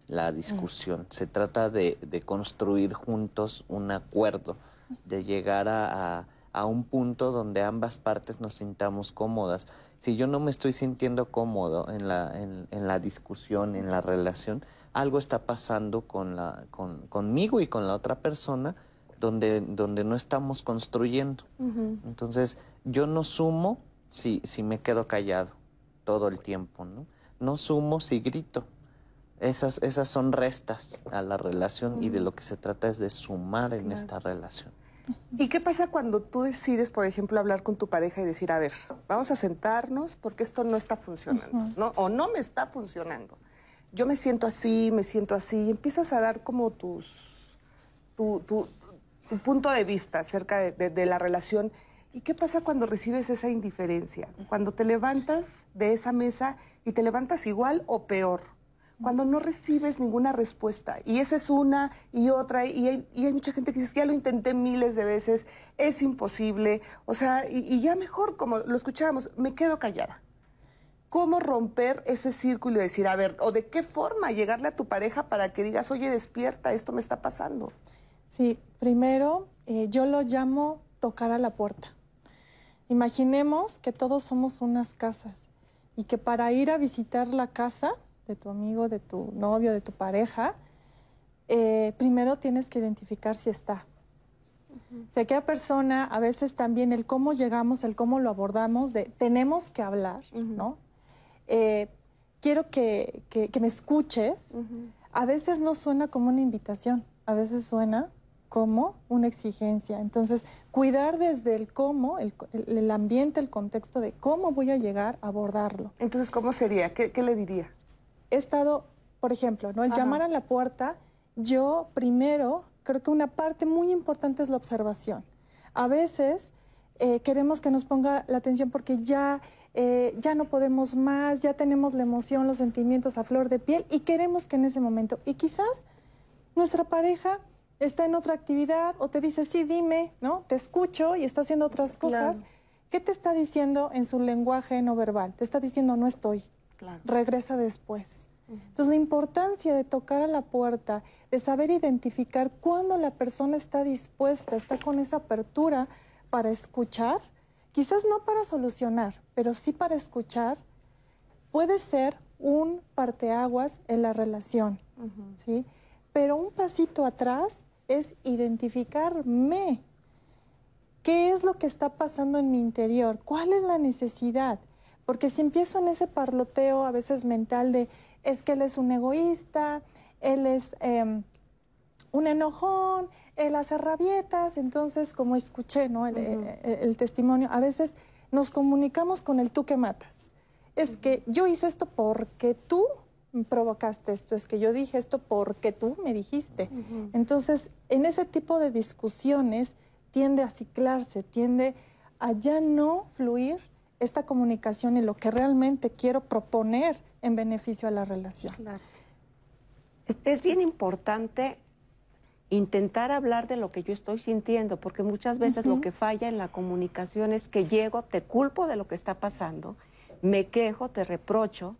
la discusión, se trata de, construir juntos un acuerdo, de llegar a, un punto donde ambas partes nos sintamos cómodas. Si yo no me estoy sintiendo cómodo en la, en la discusión, en la relación, algo está pasando con la, con, conmigo y con la otra persona donde, donde no estamos construyendo. Entonces, yo no sumo si, si me quedo callado todo el tiempo, ¿no? No sumo si grito. Esas, esas son restas a la relación y de lo que se trata es de sumar en esta relación. ¿Y qué pasa cuando tú decides, por ejemplo, hablar con tu pareja y decir, a ver, vamos a sentarnos porque esto no está funcionando, ¿no? O no me está funcionando yo me siento así, me siento así, y empiezas a dar como tus, tu, tu, tu punto de vista acerca de, la relación. ¿Y qué pasa cuando recibes esa indiferencia? Cuando te levantas de esa mesa y te levantas igual o peor. Cuando no recibes ninguna respuesta. Y esa es una y otra. Y hay, mucha gente que dice, ya lo intenté miles de veces, es imposible. O sea, y ya mejor, como lo escuchábamos, me quedo callada. ¿Cómo romper ese círculo y decir, a ver, o de qué forma llegarle a tu pareja para que digas, oye, despierta, esto me está pasando? Sí, primero eh, yo lo llamo tocar a la puerta. Imaginemos que todos somos unas casas y que para ir a visitar la casa de tu amigo, de tu novio, de tu pareja, eh, primero tienes que identificar si está. Si aquella persona, a veces también el cómo llegamos, el cómo lo abordamos, de tenemos que hablar, ¿no? Eh, quiero que, que- que me escuches. A veces no suena como una invitación, a veces suena como una exigencia. Entonces, cuidar desde el cómo, el, el- el ambiente, el contexto de cómo voy a llegar a abordarlo. Entonces, ¿cómo sería? ¿Qué, qué le diría? He estado, por ejemplo, ¿no? el Ajá. llamar a la puerta, yo primero creo que una parte muy importante es la observación. A veces eh, queremos que nos ponga la atención porque ya, eh, ya no podemos más, ya tenemos la emoción, los sentimientos a flor de piel y queremos que en ese momento, y quizás nuestra pareja está en otra actividad o te dice, sí, dime, ¿no? Te escucho y está haciendo otras cosas. Claro. ¿Qué te está diciendo en su lenguaje no verbal? Te está diciendo, no estoy, Claro. regresa después. Entonces, la importancia de tocar a la puerta, de saber identificar cuándo la persona está dispuesta, está con esa apertura para escuchar, quizás no para solucionar, pero sí para escuchar, puede ser un parteaguas en la relación, ¿sí? Pero un pasito atrás es identificarme. ¿Qué es lo que está pasando en mi interior? ¿Cuál es la necesidad? Porque si empiezo en ese parloteo a veces mental de es que él es un egoísta, él es em, un enojón, él hace rabietas, entonces como escuché ¿no? el, eh, el testimonio, a veces nos comunicamos con el tú que matas. Es que yo hice esto porque tú provocaste esto, es que yo dije esto porque tú me dijiste. Entonces, en ese tipo de discusiones tiende a ciclarse, tiende a ya no fluir esta comunicación y lo que realmente quiero proponer en beneficio a la relación. Es, es bien importante intentar hablar de lo que yo estoy sintiendo, porque muchas veces lo que falla en la comunicación es que llego, te culpo de lo que está pasando, me quejo, te reprocho,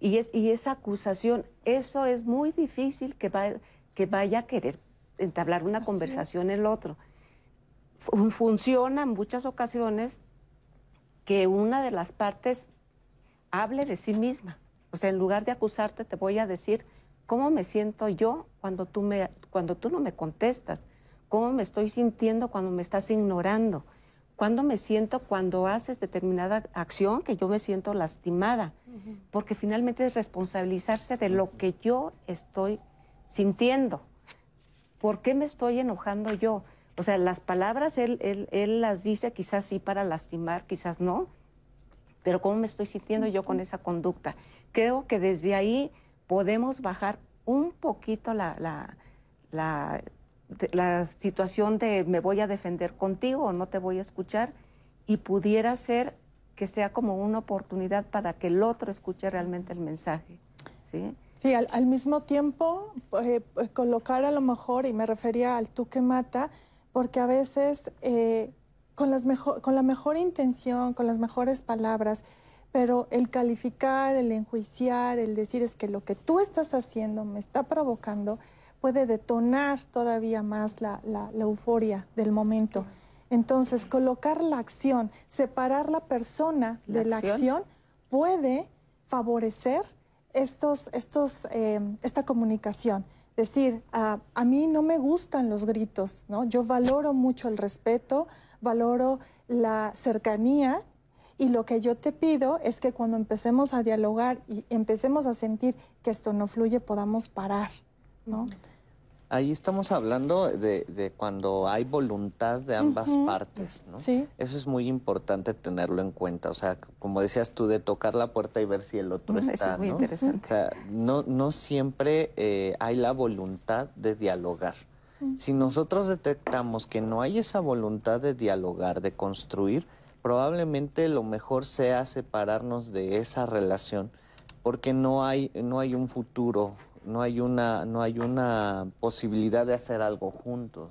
y, es, y esa acusación, eso es muy difícil que, va- que vaya a querer entablar una conversación el otro. Fu- funciona en muchas ocasiones que una de las partes hable de sí misma. O sea, en lugar de acusarte, te voy a decir cómo me siento yo cuando tú, me, cuando tú no me contestas, cómo me estoy sintiendo cuando me estás ignorando, cuándo me siento cuando haces determinada acción que yo me siento lastimada, porque finalmente es responsabilizarse de lo que yo estoy sintiendo. ¿Por qué me estoy enojando yo? O sea, las palabras él, él, él las dice quizás sí para lastimar, quizás no, pero cómo me estoy sintiendo yo con esa conducta. Creo que desde ahí podemos bajar un poquito la, la, la, la situación de me voy a defender contigo o no te voy a escuchar y pudiera ser que sea como una oportunidad para que el otro escuche realmente el mensaje. ¿sí? Sí, al, al mismo tiempo, eh, pues, colocar a lo mejor, y me refería al tú que mata, porque a veces eh, con, las mejo- con la mejor intención, con las mejores palabras, pero el calificar, el enjuiciar, el decir es que lo que tú estás haciendo me está provocando, puede detonar todavía más la, la- la euforia del momento. Entonces, colocar la acción, separar la persona La de la acción. puede favorecer estos, estos, eh, esta comunicación. Decir, a, a mí no me gustan los gritos, ¿no? Yo valoro mucho el respeto, valoro la cercanía y lo que yo te pido es que cuando empecemos a dialogar y empecemos a sentir que esto no fluye, podamos parar, ¿no? Ahí estamos hablando de, de cuando hay voluntad de ambas partes, ¿no? Sí. Eso es muy importante tenerlo en cuenta. O sea, como decías tú, de tocar la puerta y ver si el otro Eso está. es muy ¿no? interesante. O sea, no, no siempre eh, hay la voluntad de dialogar. Si nosotros detectamos que no hay esa voluntad de dialogar, de construir, probablemente lo mejor sea separarnos de esa relación, porque no hay, no hay un futuro, no hay una, no hay una posibilidad de hacer algo juntos.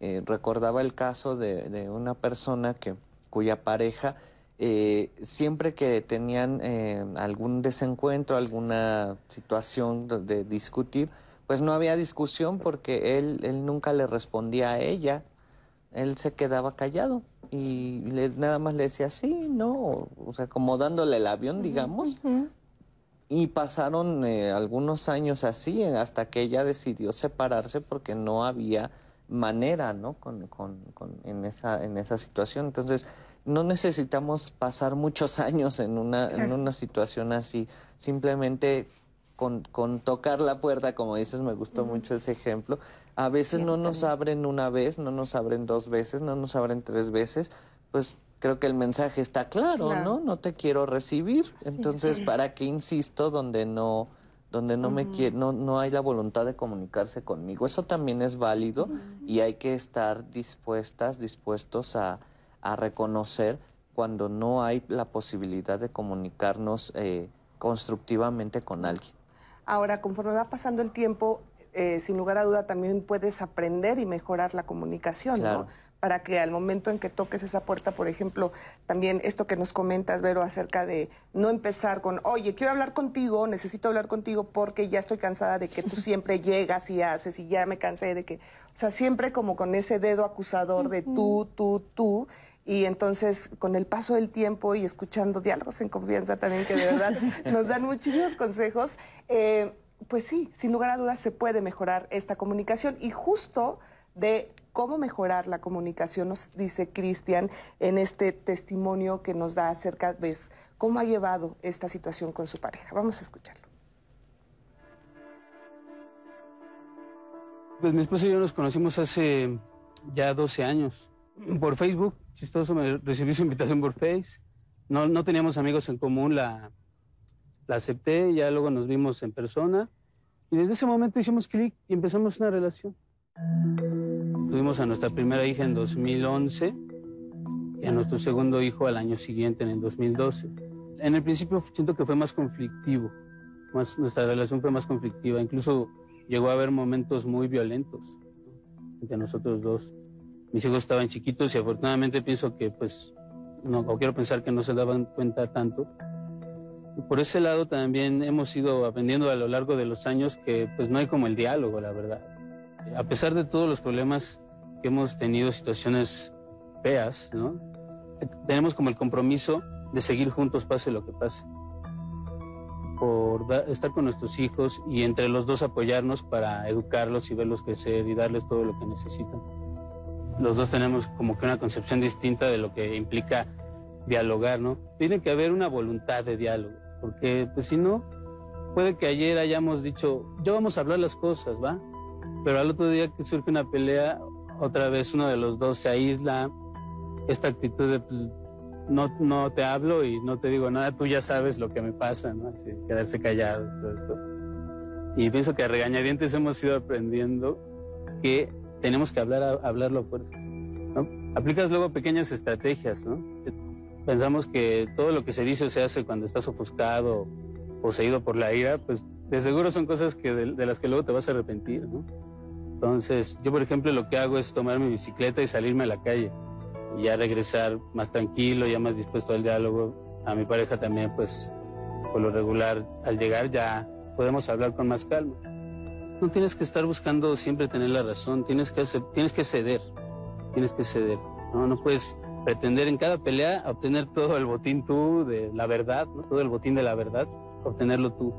Eh, recordaba el caso de, una persona que, cuya pareja eh, siempre que tenían eh, algún desencuentro, alguna situación de, discutir, pues no había discusión porque él, él nunca le respondía a ella, él se quedaba callado y le, nada más le decía sí, no, o sea, como dándole el avión, digamos. Y pasaron eh, algunos años así hasta que ella decidió separarse porque no había manera, ¿no? Con, con, en, esa, en esa situación. Entonces, no necesitamos pasar muchos años en una, en una situación así. Simplemente con, con, tocar la puerta, como dices, me gustó mucho ese ejemplo. A veces no nos abren una vez, no nos abren dos veces, no nos abren tres veces. Pues creo que el mensaje está claro, ¿no? No te quiero recibir. Entonces, ¿para qué insisto donde no donde no me quiere, no, no hay la voluntad de comunicarse conmigo? Eso también es válido y hay que estar dispuestas, dispuestos a, a reconocer cuando no hay la posibilidad de comunicarnos eh, constructivamente con alguien. Ahora, conforme va pasando el tiempo, eh, sin lugar a duda también puedes aprender y mejorar la comunicación, ¿no? Para que al momento en que toques esa puerta, por ejemplo, también esto que nos comentas, Vero, acerca de no empezar con, oye, quiero hablar contigo, necesito hablar contigo porque ya estoy cansada de que tú siempre llegas y haces y ya me cansé de que, o sea, siempre como con ese dedo acusador de tú, tú, tú y entonces, con el paso del tiempo y escuchando diálogos en confianza también, que de verdad nos dan muchísimos consejos, eh, pues sí, sin lugar a dudas se puede mejorar esta comunicación. Y justo de cómo mejorar la comunicación, nos dice Cristian en este testimonio que nos da acerca de cómo ha llevado esta situación con su pareja. Vamos a escucharlo. Pues mi esposa y yo nos conocimos hace ya 12 años por Facebook chistoso, me recibí su invitación por Face. No, no teníamos amigos en común, la, la acepté, ya luego nos vimos en persona. Y desde ese momento hicimos clic y empezamos una relación. Tuvimos a nuestra primera hija en 2011 y a nuestro segundo hijo al año siguiente, en el 2012. En el principio siento que fue más conflictivo, más, nuestra relación fue más conflictiva, incluso llegó a haber momentos muy violentos entre nosotros dos mis hijos estaban chiquitos y afortunadamente pienso que pues no, o quiero pensar que no se daban cuenta tanto. por ese lado también hemos ido aprendiendo a lo largo de los años que pues no hay como el diálogo, la verdad. A pesar de todos los problemas que hemos tenido, situaciones feas, ¿no? Tenemos como el compromiso de seguir juntos pase lo que pase. Por estar con nuestros hijos y entre los dos apoyarnos para educarlos y verlos crecer y darles todo lo que necesitan los dos tenemos como que una concepción distinta de lo que implica dialogar, ¿no? Tiene que haber una voluntad de diálogo, porque pues si no, puede que ayer hayamos dicho, ya vamos a hablar las cosas, ¿va? Pero al otro día que surge una pelea, otra vez uno de los dos se aísla, esta actitud de pues, no, no te hablo y no te digo nada, tú ya sabes lo que me pasa, ¿no? Así, quedarse callados, todo esto. Y pienso que a regañadientes hemos ido aprendiendo que tenemos que hablar, hablarlo a fuerza. ¿no? Aplicas luego pequeñas estrategias, ¿no? Pensamos que todo lo que se dice o se hace cuando estás ofuscado, poseído por la ira, pues de seguro son cosas que de, las que luego te vas a arrepentir, ¿no? Entonces, yo por ejemplo lo que hago es tomar mi bicicleta y salirme a la calle y ya regresar más tranquilo, ya más dispuesto al diálogo. A mi pareja también, pues, por lo regular, al llegar ya podemos hablar con más calma. No tienes que estar buscando siempre tener la razón, tienes que, tienes que ceder, tienes que ceder. ¿no? no puedes pretender en cada pelea obtener todo el botín tú de la verdad, todo el botín de la verdad, obtenerlo tú,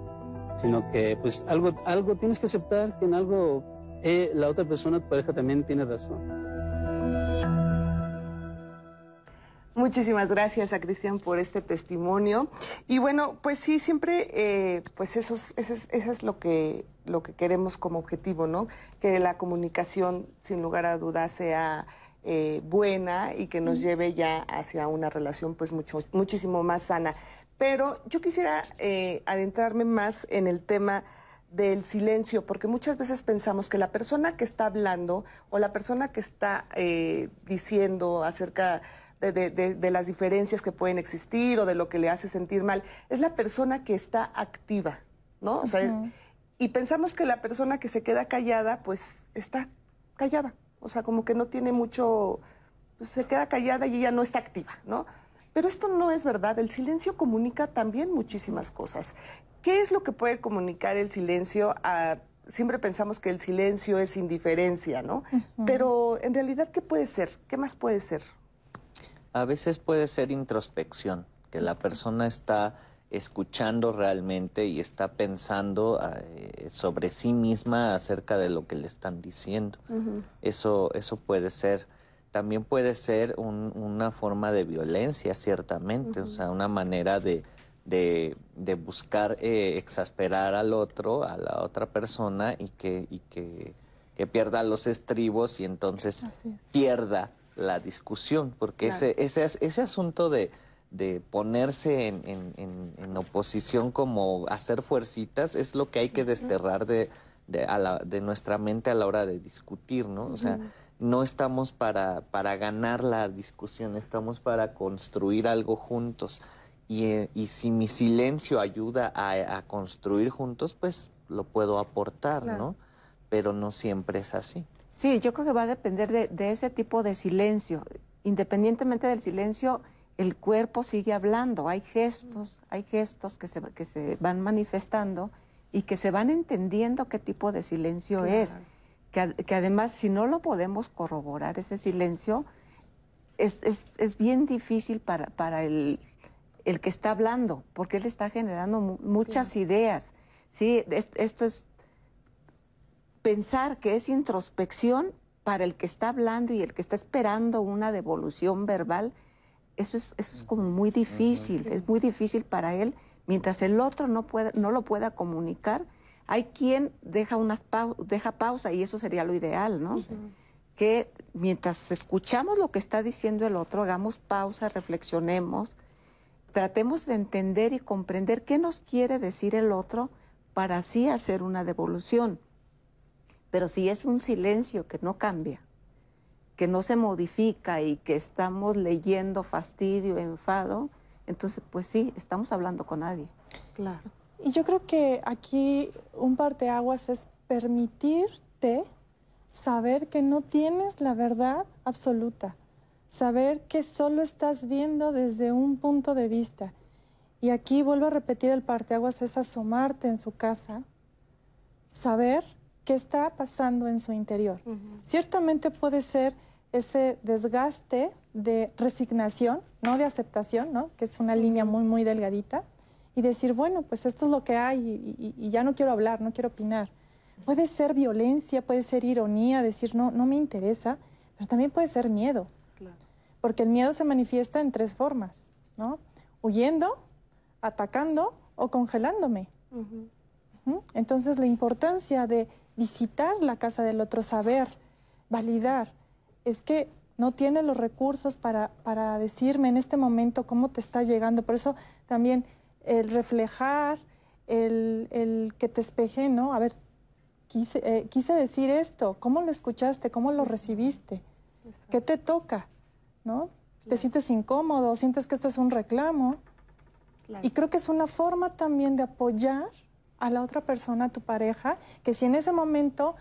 sino que pues algo, algo tienes que aceptar que en algo eh, la otra persona, tu pareja también tiene razón. Muchísimas gracias a Cristian por este testimonio. Y bueno, pues sí, siempre, eh, pues eso, eso, es, eso es lo que lo que queremos como objetivo, ¿no? Que la comunicación, sin lugar a dudas, sea eh, buena y que nos lleve ya hacia una relación, pues, mucho, muchísimo más sana. Pero yo quisiera eh, adentrarme más en el tema del silencio, porque muchas veces pensamos que la persona que está hablando o la persona que está eh, diciendo acerca de, las diferencias que pueden existir o de lo que le hace sentir mal, es la persona que está activa, ¿no? O sea, y pensamos que la persona que se queda callada, pues está callada, o sea, como que no tiene mucho, pues, se queda callada y ella no está activa, ¿no? Pero esto no es verdad, el silencio comunica también muchísimas cosas. ¿Qué es lo que puede comunicar el silencio siempre pensamos que el silencio es indiferencia, ¿no? Pero en realidad, ¿qué puede ser? ¿Qué más puede ser? A veces puede ser introspección, que la persona está escuchando realmente y está pensando eh, sobre sí misma acerca de lo que le están diciendo. eso, eso puede ser. También puede ser una forma de violencia, ciertamente, o sea, una manera de, de, buscar eh, exasperar al otro, a la otra persona y que, y que, que pierda los estribos y entonces pierda la discusión, porque ese, ese, ese asunto de, de ponerse en, en, en, oposición como hacer fuercitas es lo que hay que desterrar de, de, a la, de nuestra mente a la hora de discutir, ¿no? O sea, no estamos para, para ganar la discusión, estamos para construir algo juntos. Y, eh, y si mi silencio ayuda a, a, construir juntos, pues lo puedo aportar, ¿no? Pero no siempre es así. Sí, yo creo que va a depender de, ese tipo de silencio. Independientemente del silencio, el cuerpo sigue hablando. Hay gestos, hay gestos que se, que se van manifestando y que se van entendiendo qué tipo de silencio es. Que, que, además, si no lo podemos corroborar, ese silencio, es, es, es bien difícil para, para el, el, que está hablando, porque él está generando muchas ideas. Sí, esto es pensar que es introspección para el que está hablando y el que está esperando una devolución verbal, eso es, eso es como muy difícil, es muy difícil para él, mientras el otro no, puede, no lo pueda comunicar. Hay quien deja, unas deja pausa y eso sería lo ideal, ¿no? Que mientras escuchamos lo que está diciendo el otro, hagamos pausa, reflexionemos, tratemos de entender y comprender qué nos quiere decir el otro para así hacer una devolución. Pero si es un silencio que no cambia, que no se modifica y que estamos leyendo fastidio, enfado, entonces pues sí, estamos hablando con nadie. Claro. Y yo creo que aquí un parteaguas es permitirte saber que no tienes la verdad absoluta, saber que solo estás viendo desde un punto de vista. Y aquí vuelvo a repetir el parteaguas es asomarte en su casa, saber qué está pasando en su interior. Ciertamente puede ser ese desgaste de resignación, no de aceptación, ¿no? que es una línea muy, muy delgadita, y decir, bueno, pues esto es lo que hay y, ya no quiero hablar, no quiero opinar. Puede ser violencia, puede ser ironía, decir, no, no me interesa, pero también puede ser miedo. Porque el miedo se manifiesta en tres formas, ¿no? Huyendo, atacando o congelándome. Entonces la importancia de visitar la casa del otro, saber, validar, es que no tiene los recursos para, para decirme en este momento cómo te está llegando. Por eso también el reflejar, el, que te espeje, ¿no? A ver, quise, eh, quise, decir esto, ¿cómo lo escuchaste? ¿Cómo lo recibiste? ¿Qué te toca? ¿No? ¿Te sientes incómodo? ¿Sientes que esto es un reclamo? Y creo que es una forma también de apoyar a la otra persona, a tu pareja, que si en ese momento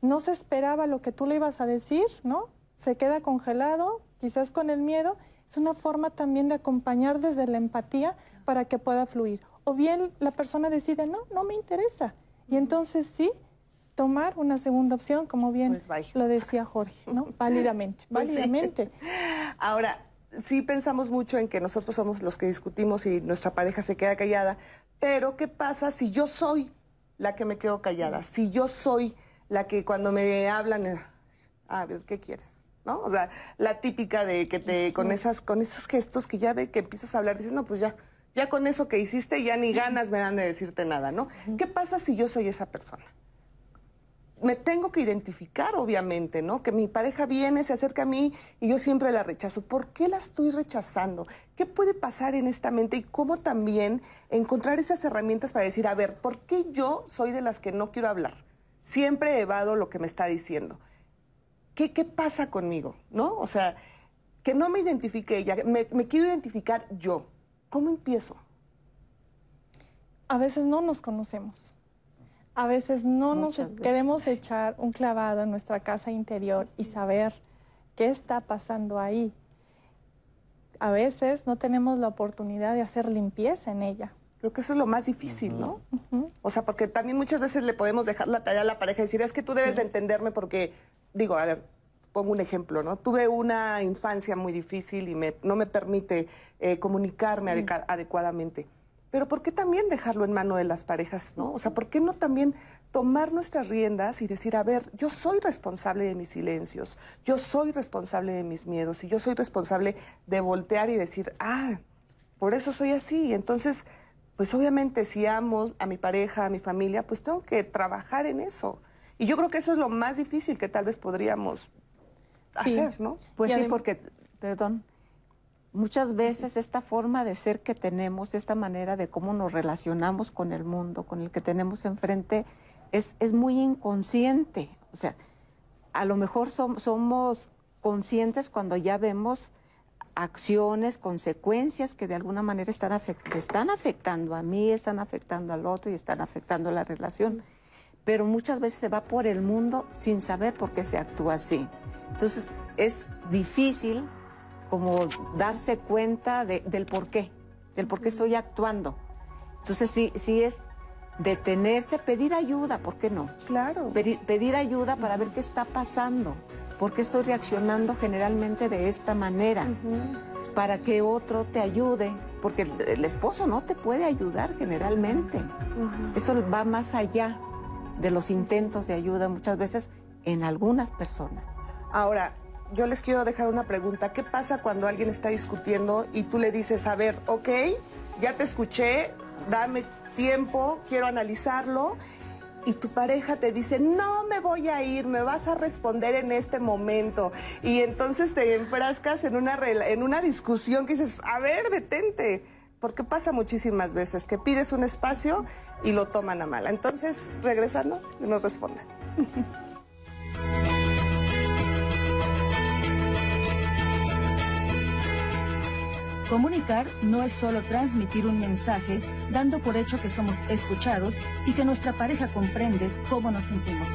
no se esperaba lo que tú le ibas a decir, ¿no? Se queda congelado, quizás con el miedo, es una forma también de acompañar desde la empatía para que pueda fluir. O bien la persona decide, no, no me interesa. Y entonces sí, tomar una segunda opción, como bien pues lo decía Jorge, ¿no? Válidamente, pues válidamente. Ahora, sí pensamos mucho en que nosotros somos los que discutimos y nuestra pareja se queda callada, pero ¿qué pasa si yo soy la que me quedo callada? Si yo soy la que cuando me hablan, eh, a ver, ¿qué quieres? ¿No? O sea, la típica de que te, con esas, con esos gestos que ya de que empiezas a hablar, dices, no, pues ya, ya con eso que hiciste, ya ni ganas me dan de decirte nada, ¿no? ¿Qué pasa si yo soy esa persona? Me tengo que identificar, obviamente, ¿no? Que mi pareja viene, se acerca a mí y yo siempre la rechazo. ¿Por qué la estoy rechazando? ¿Qué puede pasar en esta mente? Y cómo también encontrar esas herramientas para decir, a ver, ¿por qué yo soy de las que no quiero hablar? Siempre evado lo que me está diciendo. ¿Qué, qué pasa conmigo? ¿No? O sea, que no me identifique ella, me quiero identificar yo. ¿Cómo empiezo? A veces no nos conocemos. A veces no nos Muchas veces. queremos echar un clavado en nuestra casa interior y saber qué está pasando ahí. A veces no tenemos la oportunidad de hacer limpieza en ella. Creo que eso es lo más difícil, ¿no? O sea, porque también muchas veces le podemos dejar la tarea a la pareja y decir, es que tú debes de entenderme porque, digo, a ver, pongo un ejemplo, ¿no? Tuve una infancia muy difícil y me, no me permite eh, comunicarme adeca- adecuadamente. Pero ¿por qué también dejarlo en mano de las parejas, no? O sea, ¿por qué no también tomar nuestras riendas y decir, a ver, yo soy responsable de mis silencios, yo soy responsable de mis miedos y yo soy responsable de voltear y decir, ah, por eso soy así. Entonces, pues obviamente si amo a mi pareja, a mi familia, pues tengo que trabajar en eso. Y yo creo que eso es lo más difícil que tal vez podríamos Sí. hacer, ¿no? Pues Y sí, porque, perdón, muchas veces esta forma de ser que tenemos, esta manera de cómo nos relacionamos con el mundo, con el que tenemos enfrente, es, es muy inconsciente. O sea, a lo mejor som- somos conscientes cuando ya vemos acciones, consecuencias que de alguna manera están, afect- están afectando a mí, están afectando al otro y están afectando la relación. Pero muchas veces se va por el mundo sin saber por qué se actúa así. Entonces es difícil como darse cuenta de- del por qué, del por qué estoy actuando. Entonces sí, sí es detenerse, pedir ayuda, ¿por qué no? Claro. Pedir, pedir ayuda para ver qué está pasando, por qué estoy reaccionando generalmente de esta manera, para que otro te ayude, porque el, el esposo no te puede ayudar generalmente. Eso va más allá de los intentos de ayuda muchas veces en algunas personas. Ahora, yo les quiero dejar una pregunta. ¿Qué pasa cuando alguien está discutiendo y tú le dices, a ver, ok, ya te escuché, dame tiempo, quiero analizarlo? Y tu pareja te dice, no me voy a ir, me vas a responder en este momento. Y entonces te enfrascas en una, en una discusión que dices, a ver, detente. Porque pasa muchísimas veces que pides un espacio y lo toman a mala. Entonces, regresando, nos respondan. Comunicar no es solo transmitir un mensaje, dando por hecho que somos escuchados y que nuestra pareja comprende cómo nos sentimos.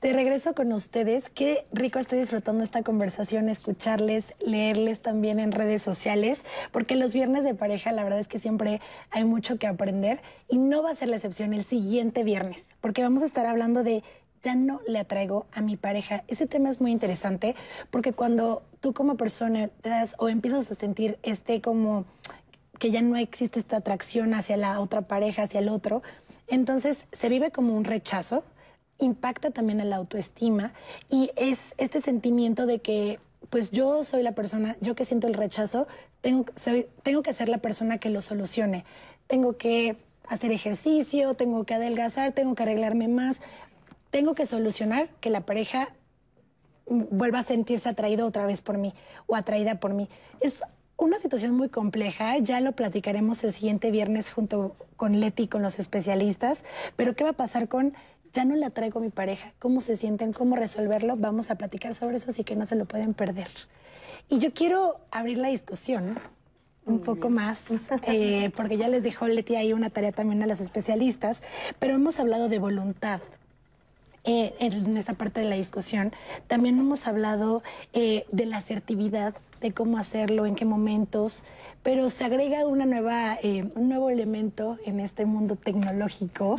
De regreso con ustedes, qué rico estoy disfrutando esta conversación, escucharles, leerles también en redes sociales, porque los viernes de pareja la verdad es que siempre hay mucho que aprender y no va a ser la excepción el siguiente viernes, porque vamos a estar hablando de ya no le atraigo a mi pareja. Ese tema es muy interesante porque cuando tú como persona te das o empiezas a sentir este como que ya no existe esta atracción hacia la otra pareja, hacia el otro, entonces se vive como un rechazo, impacta también en la autoestima y es este sentimiento de que pues yo soy la persona, yo que siento el rechazo, tengo, soy, tengo que ser la persona que lo solucione. Tengo que hacer ejercicio, tengo que adelgazar, tengo que arreglarme más, tengo que solucionar que la pareja vuelva a sentirse atraído otra vez por mí o atraída por mí. Es una situación muy compleja, ya lo platicaremos el siguiente viernes junto con Leti y con los especialistas, pero ¿qué va a pasar con ya no le atraigo a mi pareja? ¿Cómo se sienten? ¿Cómo resolverlo? Vamos a platicar sobre eso, así que no se lo pueden perder. Y yo quiero abrir la discusión un poco más, eh, porque ya les dejó Leti ahí una tarea también a los especialistas, pero hemos hablado de voluntad, eh, en esta parte de la discusión. También hemos hablado eh, de la asertividad, de cómo hacerlo, en qué momentos, pero se agrega una nueva, eh, un nuevo elemento en este mundo tecnológico,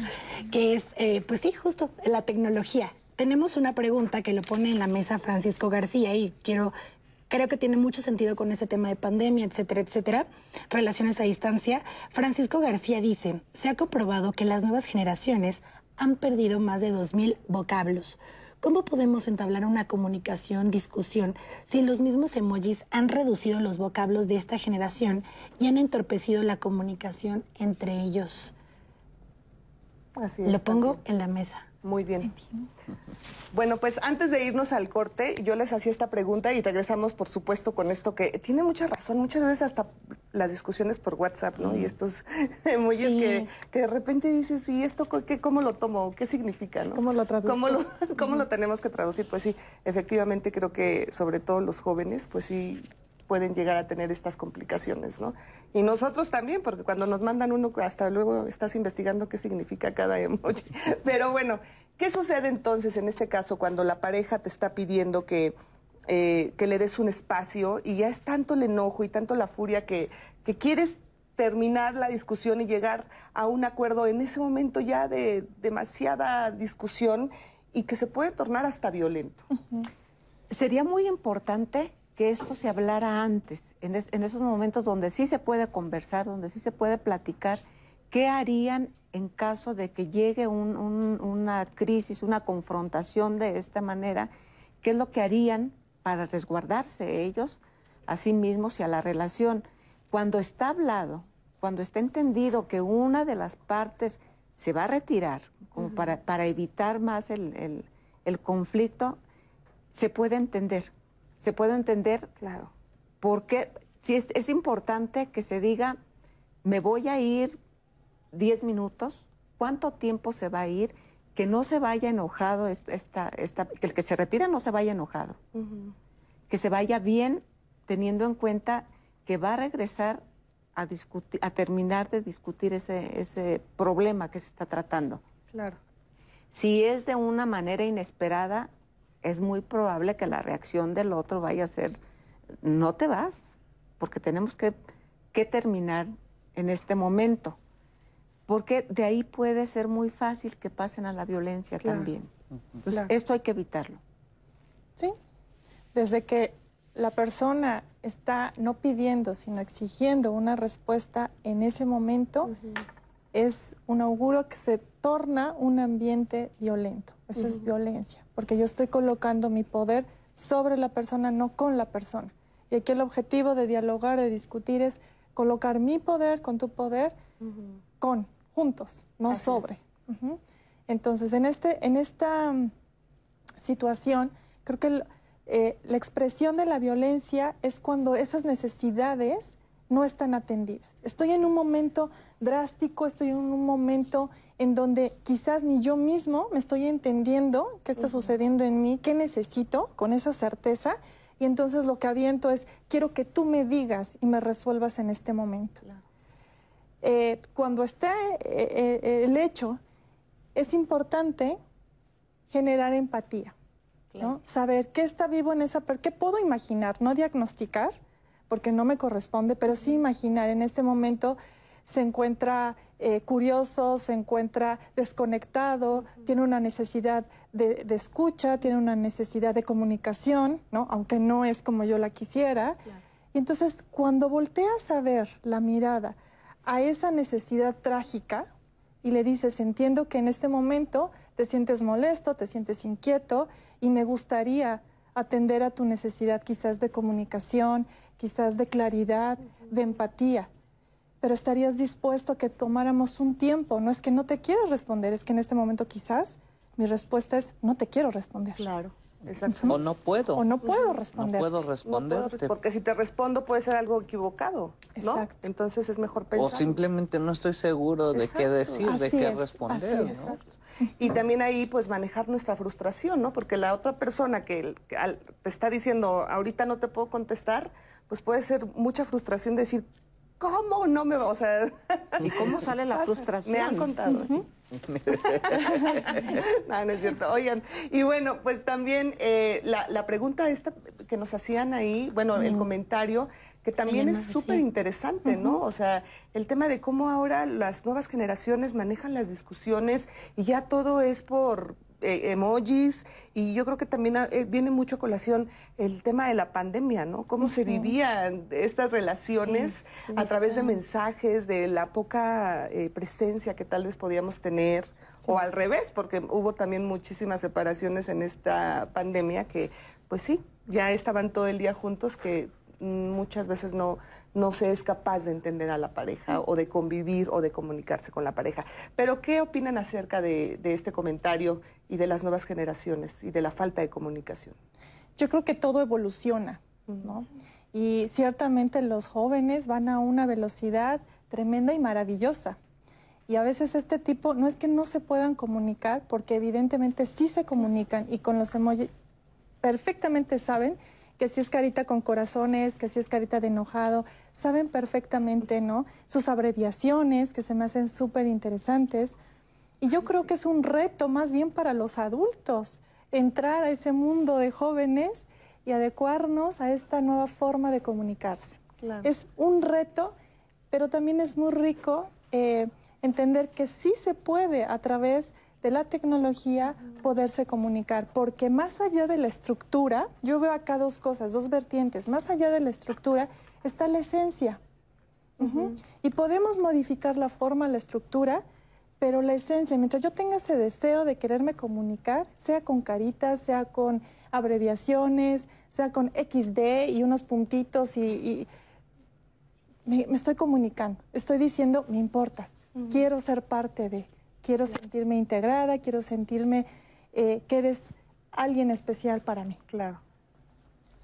que es, eh, pues sí, justo la tecnología. Tenemos una pregunta que lo pone en la mesa Francisco García y quiero creo que tiene mucho sentido con ese tema de pandemia, etcétera, etcétera, relaciones a distancia. Francisco García dice, se ha comprobado que las nuevas generaciones han perdido más de 2.000 vocablos. ¿Cómo podemos entablar una comunicación, discusión, si los mismos emojis han reducido los vocablos de esta generación y han entorpecido la comunicación entre ellos? Así es. Lo pongo en la mesa. Muy bien. Bueno, pues antes de irnos al corte, yo les hacía esta pregunta y regresamos, por supuesto, con esto que tiene mucha razón. Muchas veces hasta las discusiones por WhatsApp, ¿no? Y estos emojis que, que de repente dices, ¿y esto qué, cómo lo tomo? ¿Qué significa, no? ¿Cómo lo traduzco? ¿Cómo lo, cómo lo tenemos que traducir? Pues sí, efectivamente creo que sobre todo los jóvenes, pues sí, pueden llegar a tener estas complicaciones, ¿no? Y nosotros también, porque cuando nos mandan uno, hasta luego estás investigando qué significa cada emoji. Pero bueno, ¿qué sucede entonces en este caso cuando la pareja te está pidiendo que, eh, que le des un espacio y ya es tanto el enojo y tanto la furia que, que quieres terminar la discusión y llegar a un acuerdo en ese momento ya de demasiada discusión y que se puede tornar hasta violento? Sería muy importante que esto se hablara antes, en, esos momentos donde sí se puede conversar, donde sí se puede platicar, ¿qué harían en caso de que llegue una crisis, una confrontación de esta manera? ¿Qué es lo que harían para resguardarse ellos a sí mismos y a la relación? Cuando está hablado, cuando está entendido que una de las partes se va a retirar, como para, para, evitar más el, el conflicto, se puede entender se puede entender. Claro. Porque si es, es importante que se diga, me voy a ir 10 minutos, ¿cuánto tiempo se va a ir? Que no se vaya enojado, esta, esta, que el que se retira no se vaya enojado. Que se vaya bien teniendo en cuenta que va a regresar a, discutir, a terminar de discutir ese, ese problema que se está tratando. Claro. Si es de una manera inesperada, es muy probable que la reacción del otro vaya a ser, no te vas, porque tenemos que, terminar en este momento. Porque de ahí puede ser muy fácil que pasen a la violencia también. Entonces, esto hay que evitarlo. Sí, desde que la persona está no pidiendo, sino exigiendo una respuesta en ese momento, es un auguro que se torna un ambiente violento. Eso es violencia porque yo estoy colocando mi poder sobre la persona, no con la persona. Y aquí el objetivo de dialogar, de discutir es colocar mi poder con tu poder, con, juntos, no sobre. Entonces, en, este, en esta mm, situación, creo que eh, la expresión de la violencia es cuando esas necesidades no están atendidas. Estoy en un momento drástico, estoy en un momento en donde quizás ni yo mismo me estoy entendiendo qué está sucediendo en mí, qué necesito con esa certeza. Y entonces lo que aviento es, quiero que tú me digas y me resuelvas en este momento. Eh, cuando esté eh, eh, el hecho, es importante generar empatía, ¿no? Saber qué está vivo en esa, qué puedo imaginar, no diagnosticar, porque no me corresponde, pero sí imaginar en este momento se encuentra eh, curioso, se encuentra desconectado, tiene una necesidad de, escucha, tiene una necesidad de comunicación, ¿no? aunque no es como yo la quisiera. Y entonces cuando volteas a ver la mirada a esa necesidad trágica y le dices, entiendo que en este momento te sientes molesto, te sientes inquieto y me gustaría atender a tu necesidad quizás de comunicación, quizás de claridad, de empatía pero estarías dispuesto a que tomáramos un tiempo. No es que no te quiero responder, es que en este momento quizás mi respuesta es no te quiero responder. Claro. Exacto. O no puedo. O no puedo responder. No puedo responder. porque si te respondo puede ser algo equivocado, ¿no? Exacto. Entonces es mejor pensar. O simplemente no estoy seguro de qué decir, de qué responder, Y también ahí pues manejar nuestra frustración, ¿no? Porque la otra persona que te está diciendo ahorita no te puedo contestar, pues puede ser mucha frustración decir, ¿Cómo no me va? O sea, ¿y cómo sale la frustración? Me han contado. no, no es cierto. Oigan, y bueno, pues también eh, la, pregunta esta que nos hacían ahí, bueno, el comentario, que también es súper interesante, ¿no? O sea, el tema de cómo ahora las nuevas generaciones manejan las discusiones y ya todo es por eh, emojis y yo creo que también ah, eh, viene mucho a colación el tema de la pandemia, ¿no? Cómo se vivían estas relaciones a través de mensajes, de la poca eh, presencia que tal vez podíamos tener, o al revés, porque hubo también muchísimas separaciones en esta pandemia que, pues sí, ya estaban todo el día juntos que muchas veces no, no se es capaz de entender a la pareja o de convivir o de comunicarse con la pareja. Pero, ¿qué opinan acerca de, este comentario y de las nuevas generaciones y de la falta de comunicación? Yo creo que todo evoluciona, ¿no? Y ciertamente los jóvenes van a una velocidad tremenda y maravillosa. Y a veces este tipo, no es que no se puedan comunicar, porque evidentemente sí se comunican y con los emojis perfectamente saben que si es carita con corazones, que si es carita de enojado, saben perfectamente, ¿no? Sus abreviaciones, que se me hacen súper interesantes. Y yo creo que es un reto más bien para los adultos, entrar a ese mundo de jóvenes y adecuarnos a esta nueva forma de comunicarse. Es un reto, pero también es muy rico eh, entender que sí se puede a través de de la tecnología poderse comunicar, porque más allá de la estructura, yo veo acá dos cosas, dos vertientes, más allá de la estructura está la esencia. Y podemos modificar la forma, la estructura, pero la esencia, mientras yo tenga ese deseo de quererme comunicar, sea con caritas, sea con abreviaciones, sea con XD y unos puntitos y, me, estoy comunicando, estoy diciendo, me importas, quiero ser parte de quiero sentirme integrada, quiero sentirme eh, que eres alguien especial para mí. Claro.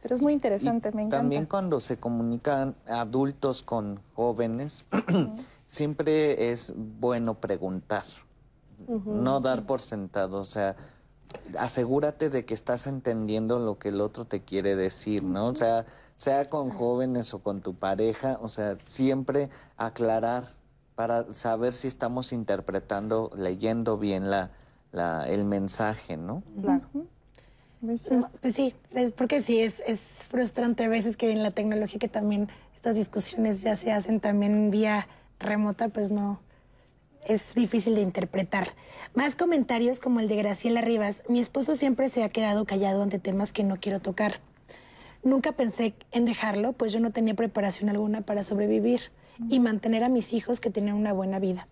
Pero es muy interesante, me encanta. También cuando se comunican adultos con jóvenes, siempre es bueno preguntar, no dar por sentado, o sea, asegúrate de que estás entendiendo lo que el otro te quiere decir, ¿no? O sea, sea con jóvenes o con tu pareja, o sea, siempre aclarar para saber si estamos interpretando, leyendo bien la, el mensaje, ¿no? Claro. Pues sí, es porque sí, es, es frustrante a veces que en la tecnología que también estas discusiones ya se hacen también vía remota, pues no, es difícil de interpretar. Más comentarios como el de Graciela Rivas. Mi esposo siempre se ha quedado callado ante temas que no quiero tocar. Nunca pensé en dejarlo, pues yo no tenía preparación alguna para sobrevivir y mantener a mis hijos que tenían una buena vida.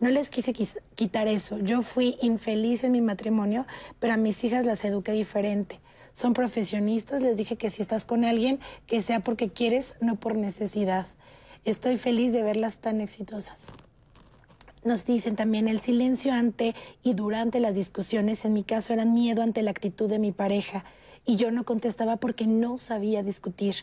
No les quise quitar eso. Yo fui infeliz en mi matrimonio, pero a mis hijas las eduqué diferente. Son profesionistas, les dije que si estás con alguien, que sea porque quieres, no por necesidad. Estoy feliz de verlas tan exitosas. Nos dicen también el silencio ante y durante las discusiones, en mi caso era miedo ante la actitud de mi pareja y yo no contestaba porque no sabía discutir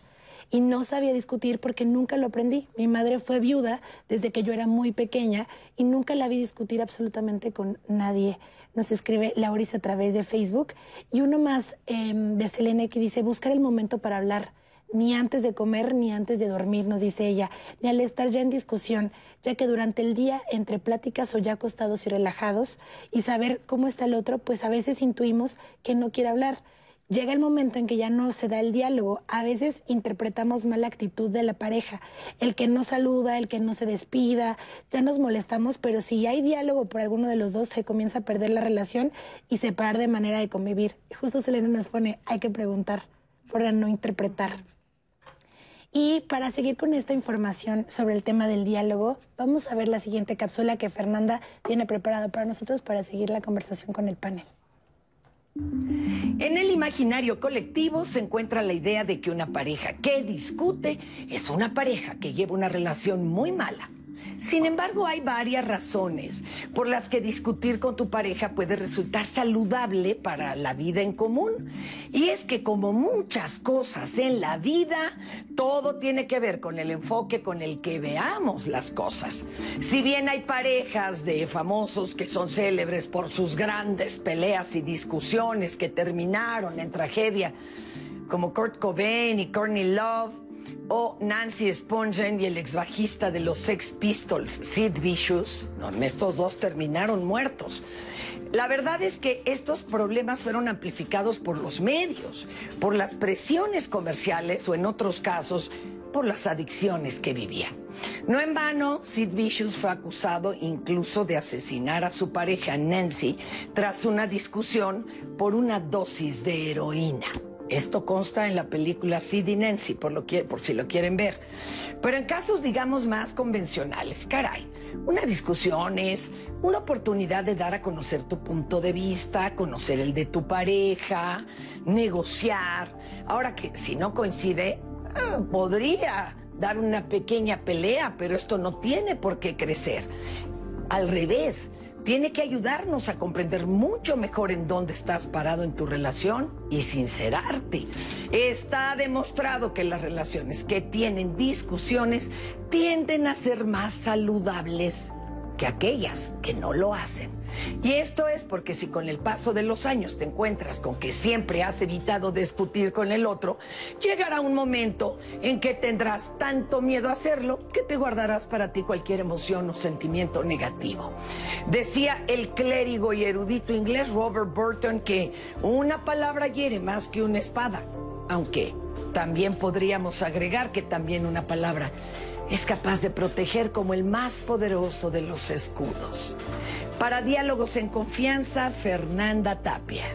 y no sabía discutir porque nunca lo aprendí. Mi madre fue viuda desde que yo era muy pequeña y nunca la vi discutir absolutamente con nadie. Nos escribe Lauris a través de Facebook y uno más em, de Selene que dice buscar el momento para hablar ni antes de comer ni antes de dormir, nos dice ella, ni al estar ya en discusión, ya que durante el día, entre pláticas o ya acostados y relajados, y saber cómo está el otro, pues a veces intuimos que no quiere hablar llega el momento en que ya no se da el diálogo. A veces interpretamos mal la actitud de la pareja, el que no saluda, el que no se despida, ya nos molestamos, pero si hay diálogo por alguno de los dos, se comienza a perder la relación y separar de manera de convivir. Justo Selena nos pone, hay que preguntar para no interpretar. Y para seguir con esta información sobre el tema del diálogo, vamos a ver la siguiente cápsula que Fernanda tiene preparada para nosotros para seguir la conversación con el panel. En el imaginario colectivo se encuentra la idea de que una pareja que discute es una pareja que lleva una relación muy mala. Sin embargo, hay varias razones por las que discutir con tu pareja puede resultar saludable para la vida en común. Y es que como muchas cosas en la vida, todo tiene que ver con el enfoque con el que veamos las cosas. Si bien hay parejas de famosos que son célebres por sus grandes peleas y discusiones que terminaron en tragedia, como Kurt Cobain y Courtney Love, o Nancy Spungen y el ex bajista de los Sex Pistols, Sid Vicious, estos dos terminaron muertos. La verdad es que estos problemas fueron amplificados por los medios, por las presiones comerciales o en otros casos por las adicciones que vivía. No en vano, Sid Vicious fue acusado incluso de asesinar a su pareja Nancy tras una discusión por una dosis de heroína. Esto consta en la película Sid y Nancy, por, lo que, por si lo quieren ver. Pero en casos, digamos, más convencionales, caray, una discusión es una oportunidad de dar a conocer tu punto de vista, conocer el de tu pareja, negociar. Ahora que si no coincide, ah, podría dar una pequeña pelea, pero esto no tiene por qué crecer. Al revés, tiene que ayudarnos a comprender mucho mejor en dónde estás parado en tu relación y sincerarte. Está demostrado que las relaciones que tienen discusiones tienden a ser más saludables que aquellas que no lo hacen. Y esto es porque si con el paso de los años te encuentras con que siempre has evitado discutir con el otro, llegará un momento en que tendrás tanto miedo a hacerlo que te guardarás para ti cualquier emoción o sentimiento negativo. Decía el clérigo y erudito inglés Robert Burton que una palabra hiere más que una espada, aunque también podríamos agregar que también una palabra es capaz de proteger como el más poderoso de los escudos. Para Diálogos en Confianza, Fernanda Tapia.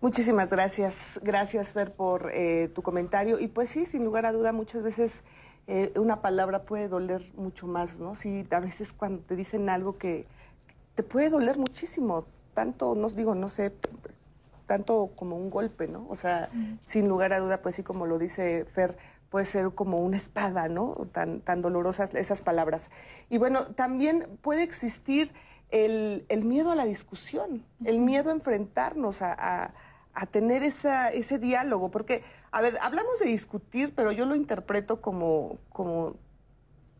Muchísimas gracias, gracias Fer por eh, tu comentario. Y pues sí, sin lugar a duda, muchas veces eh, una palabra puede doler mucho más, ¿no? Sí, a veces cuando te dicen algo que te puede doler muchísimo, tanto, no digo, no sé, tanto como un golpe, ¿no? O sea, sin lugar a duda, pues sí, como lo dice Fer, puede ser como una espada, ¿no? Tan, tan dolorosas esas palabras. Y bueno, también puede existir el, miedo a la discusión, el miedo a enfrentarnos, a, tener esa, ese diálogo, porque, a ver, hablamos de discutir, pero yo lo interpreto como, como,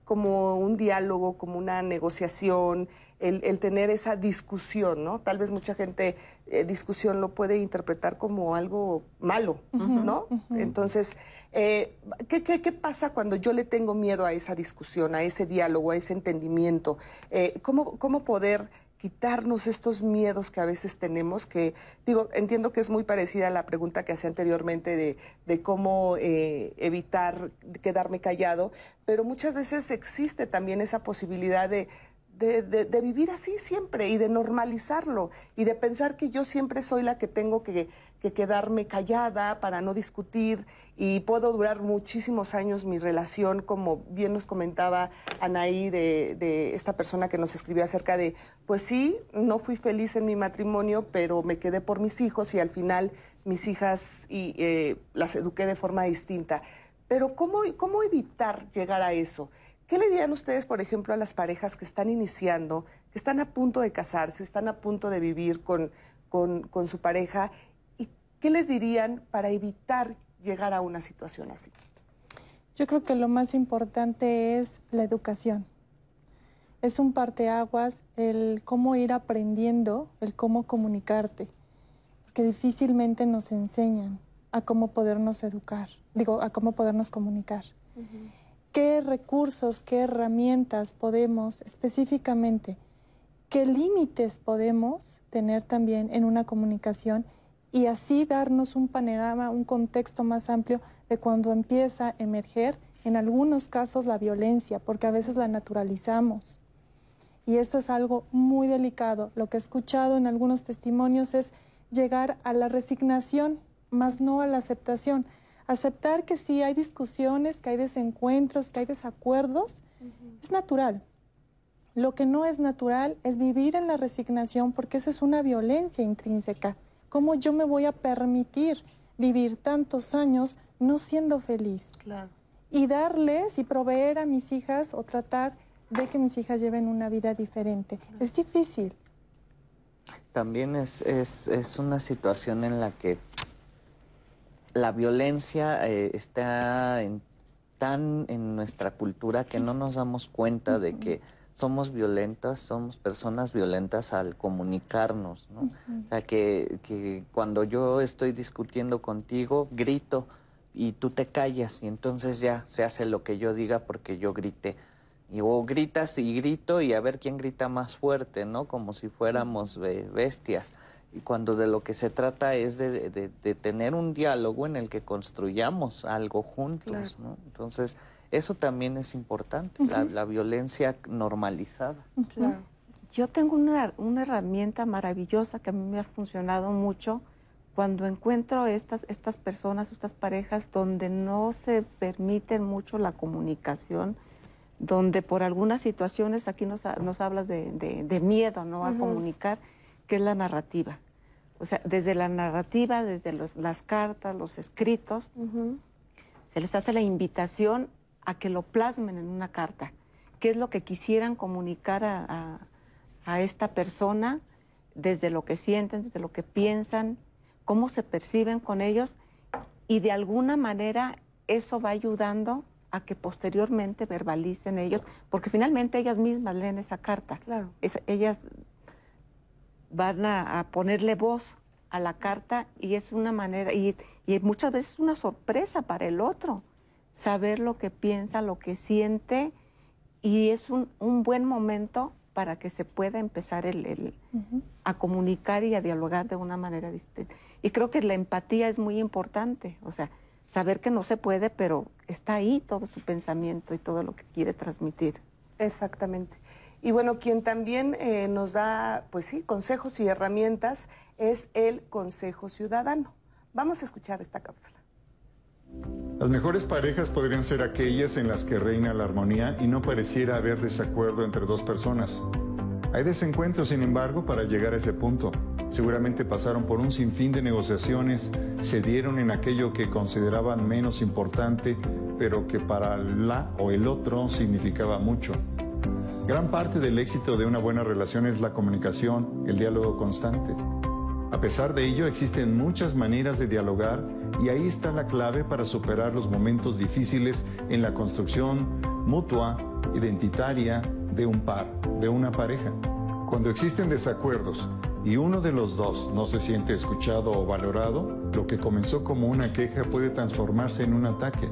como un diálogo, como una negociación, el, tener esa discusión, ¿no? Tal vez mucha gente eh, discusión lo puede interpretar como algo malo, ¿no? Entonces, eh, ¿qué, qué, pasa cuando yo le tengo miedo a esa discusión, a ese diálogo, a ese entendimiento? Eh, ¿cómo, ¿Cómo poder quitarnos estos miedos que a veces tenemos, que digo, entiendo que es muy parecida a la pregunta que hacía anteriormente de, de cómo evitar quedarme callado, pero muchas veces existe también esa posibilidad de, de, vivir así siempre y de normalizarlo y de pensar que yo siempre soy la que tengo que, quedarme callada para no discutir y puedo durar muchísimos años mi relación, como bien nos comentaba Anaí de, esta persona que nos escribió acerca de, pues sí, no fui feliz en mi matrimonio, pero me quedé por mis hijos y al final mis hijas y, eh, las eduqué de forma distinta. Pero ¿cómo, ¿cómo evitar llegar a eso? ¿Qué le dirían ustedes, por ejemplo, a las parejas que están iniciando, que están a punto de casarse, están a punto de vivir con, con, su pareja? ¿Y qué les dirían para evitar llegar a una situación así? Yo creo que lo más importante es la educación. Es un parteaguas el cómo ir aprendiendo, el cómo comunicarte, porque difícilmente nos enseñan a cómo podernos educar, digo, a cómo podernos comunicar qué recursos, qué herramientas podemos específicamente, qué límites podemos tener también en una comunicación y así darnos un panorama, un contexto más amplio de cuando empieza a emerger en algunos casos la violencia, porque a veces la naturalizamos. Y esto es algo muy delicado. Lo que he escuchado en algunos testimonios es llegar a la resignación, más no a la aceptación aceptar que sí hay discusiones, que hay desencuentros, que hay desacuerdos, es natural. Lo que no es natural es vivir en la resignación porque eso es una violencia intrínseca. ¿Cómo yo me voy a permitir vivir tantos años no siendo feliz? Y darles y proveer a mis hijas o tratar de que mis hijas lleven una vida diferente. Es difícil. También es, es, es una situación en la que la violencia eh, está tan en nuestra cultura que no nos damos cuenta de que somos violentas, somos personas violentas al comunicarnos, ¿no? O sea, que, que, cuando yo estoy discutiendo contigo, grito y tú te callas y entonces ya se hace lo que yo diga porque yo grité. Y o gritas y grito y a ver quién grita más fuerte, ¿no? Como si fuéramos bestias. Y cuando de lo que se trata es de, tener un diálogo en el que construyamos algo juntos, ¿no? Entonces, eso también es importante, la, violencia normalizada. Claro. Yo tengo una, una, herramienta maravillosa que a mí me ha funcionado mucho cuando encuentro estas, estas personas, estas parejas donde no se permiten mucho la comunicación, donde por algunas situaciones, aquí nos, nos hablas de, miedo ¿no? a comunicar, que es la narrativa. O sea, desde la narrativa, desde las cartas, los escritos, se les hace la invitación a que lo plasmen en una carta. ¿Qué es lo que quisieran comunicar a, a esta persona desde lo que sienten, desde lo que piensan, cómo se perciben con ellos y de alguna manera eso va ayudando a que posteriormente verbalicen ellos, porque finalmente ellas mismas leen esa carta. Claro. ellas van a, ponerle voz a la carta y es una manera, y, muchas veces es una sorpresa para el otro, saber lo que piensa, lo que siente, y es un, buen momento para que se pueda empezar el, a comunicar y a dialogar de una manera distinta. Y creo que la empatía es muy importante, o sea, saber que no se puede, pero está ahí todo su pensamiento y todo lo que quiere transmitir. Exactamente. Y bueno, quien también eh, nos da, pues sí, consejos y herramientas es el Consejo Ciudadano. Vamos a escuchar esta cápsula. Las mejores parejas podrían ser aquellas en las que reina la armonía y no pareciera haber desacuerdo entre dos personas. Hay desencuentros, sin embargo, para llegar a ese punto. Seguramente pasaron por un sinfín de negociaciones, cedieron en aquello que consideraban menos importante, pero que para la o el otro significaba mucho. Gran parte del éxito de una buena relación es la comunicación, el diálogo constante. A pesar de ello, existen muchas maneras de dialogar y ahí está la clave para superar los momentos difíciles en la construcción mutua, identitaria de un par, de una pareja. Cuando existen desacuerdos y uno de los dos no se siente escuchado o valorado, lo que comenzó como una queja puede transformarse en un ataque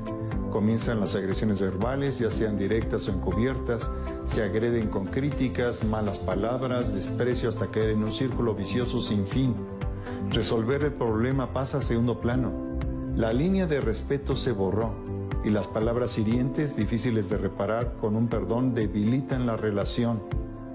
Comienzan las agresiones verbales, ya sean directas o encubiertas, se agreden con críticas, malas palabras, desprecio hasta caer en un círculo vicioso sin fin. Resolver el problema pasa a segundo plano. La línea de respeto se borró y las palabras hirientes, difíciles de reparar, con un perdón debilitan la relación.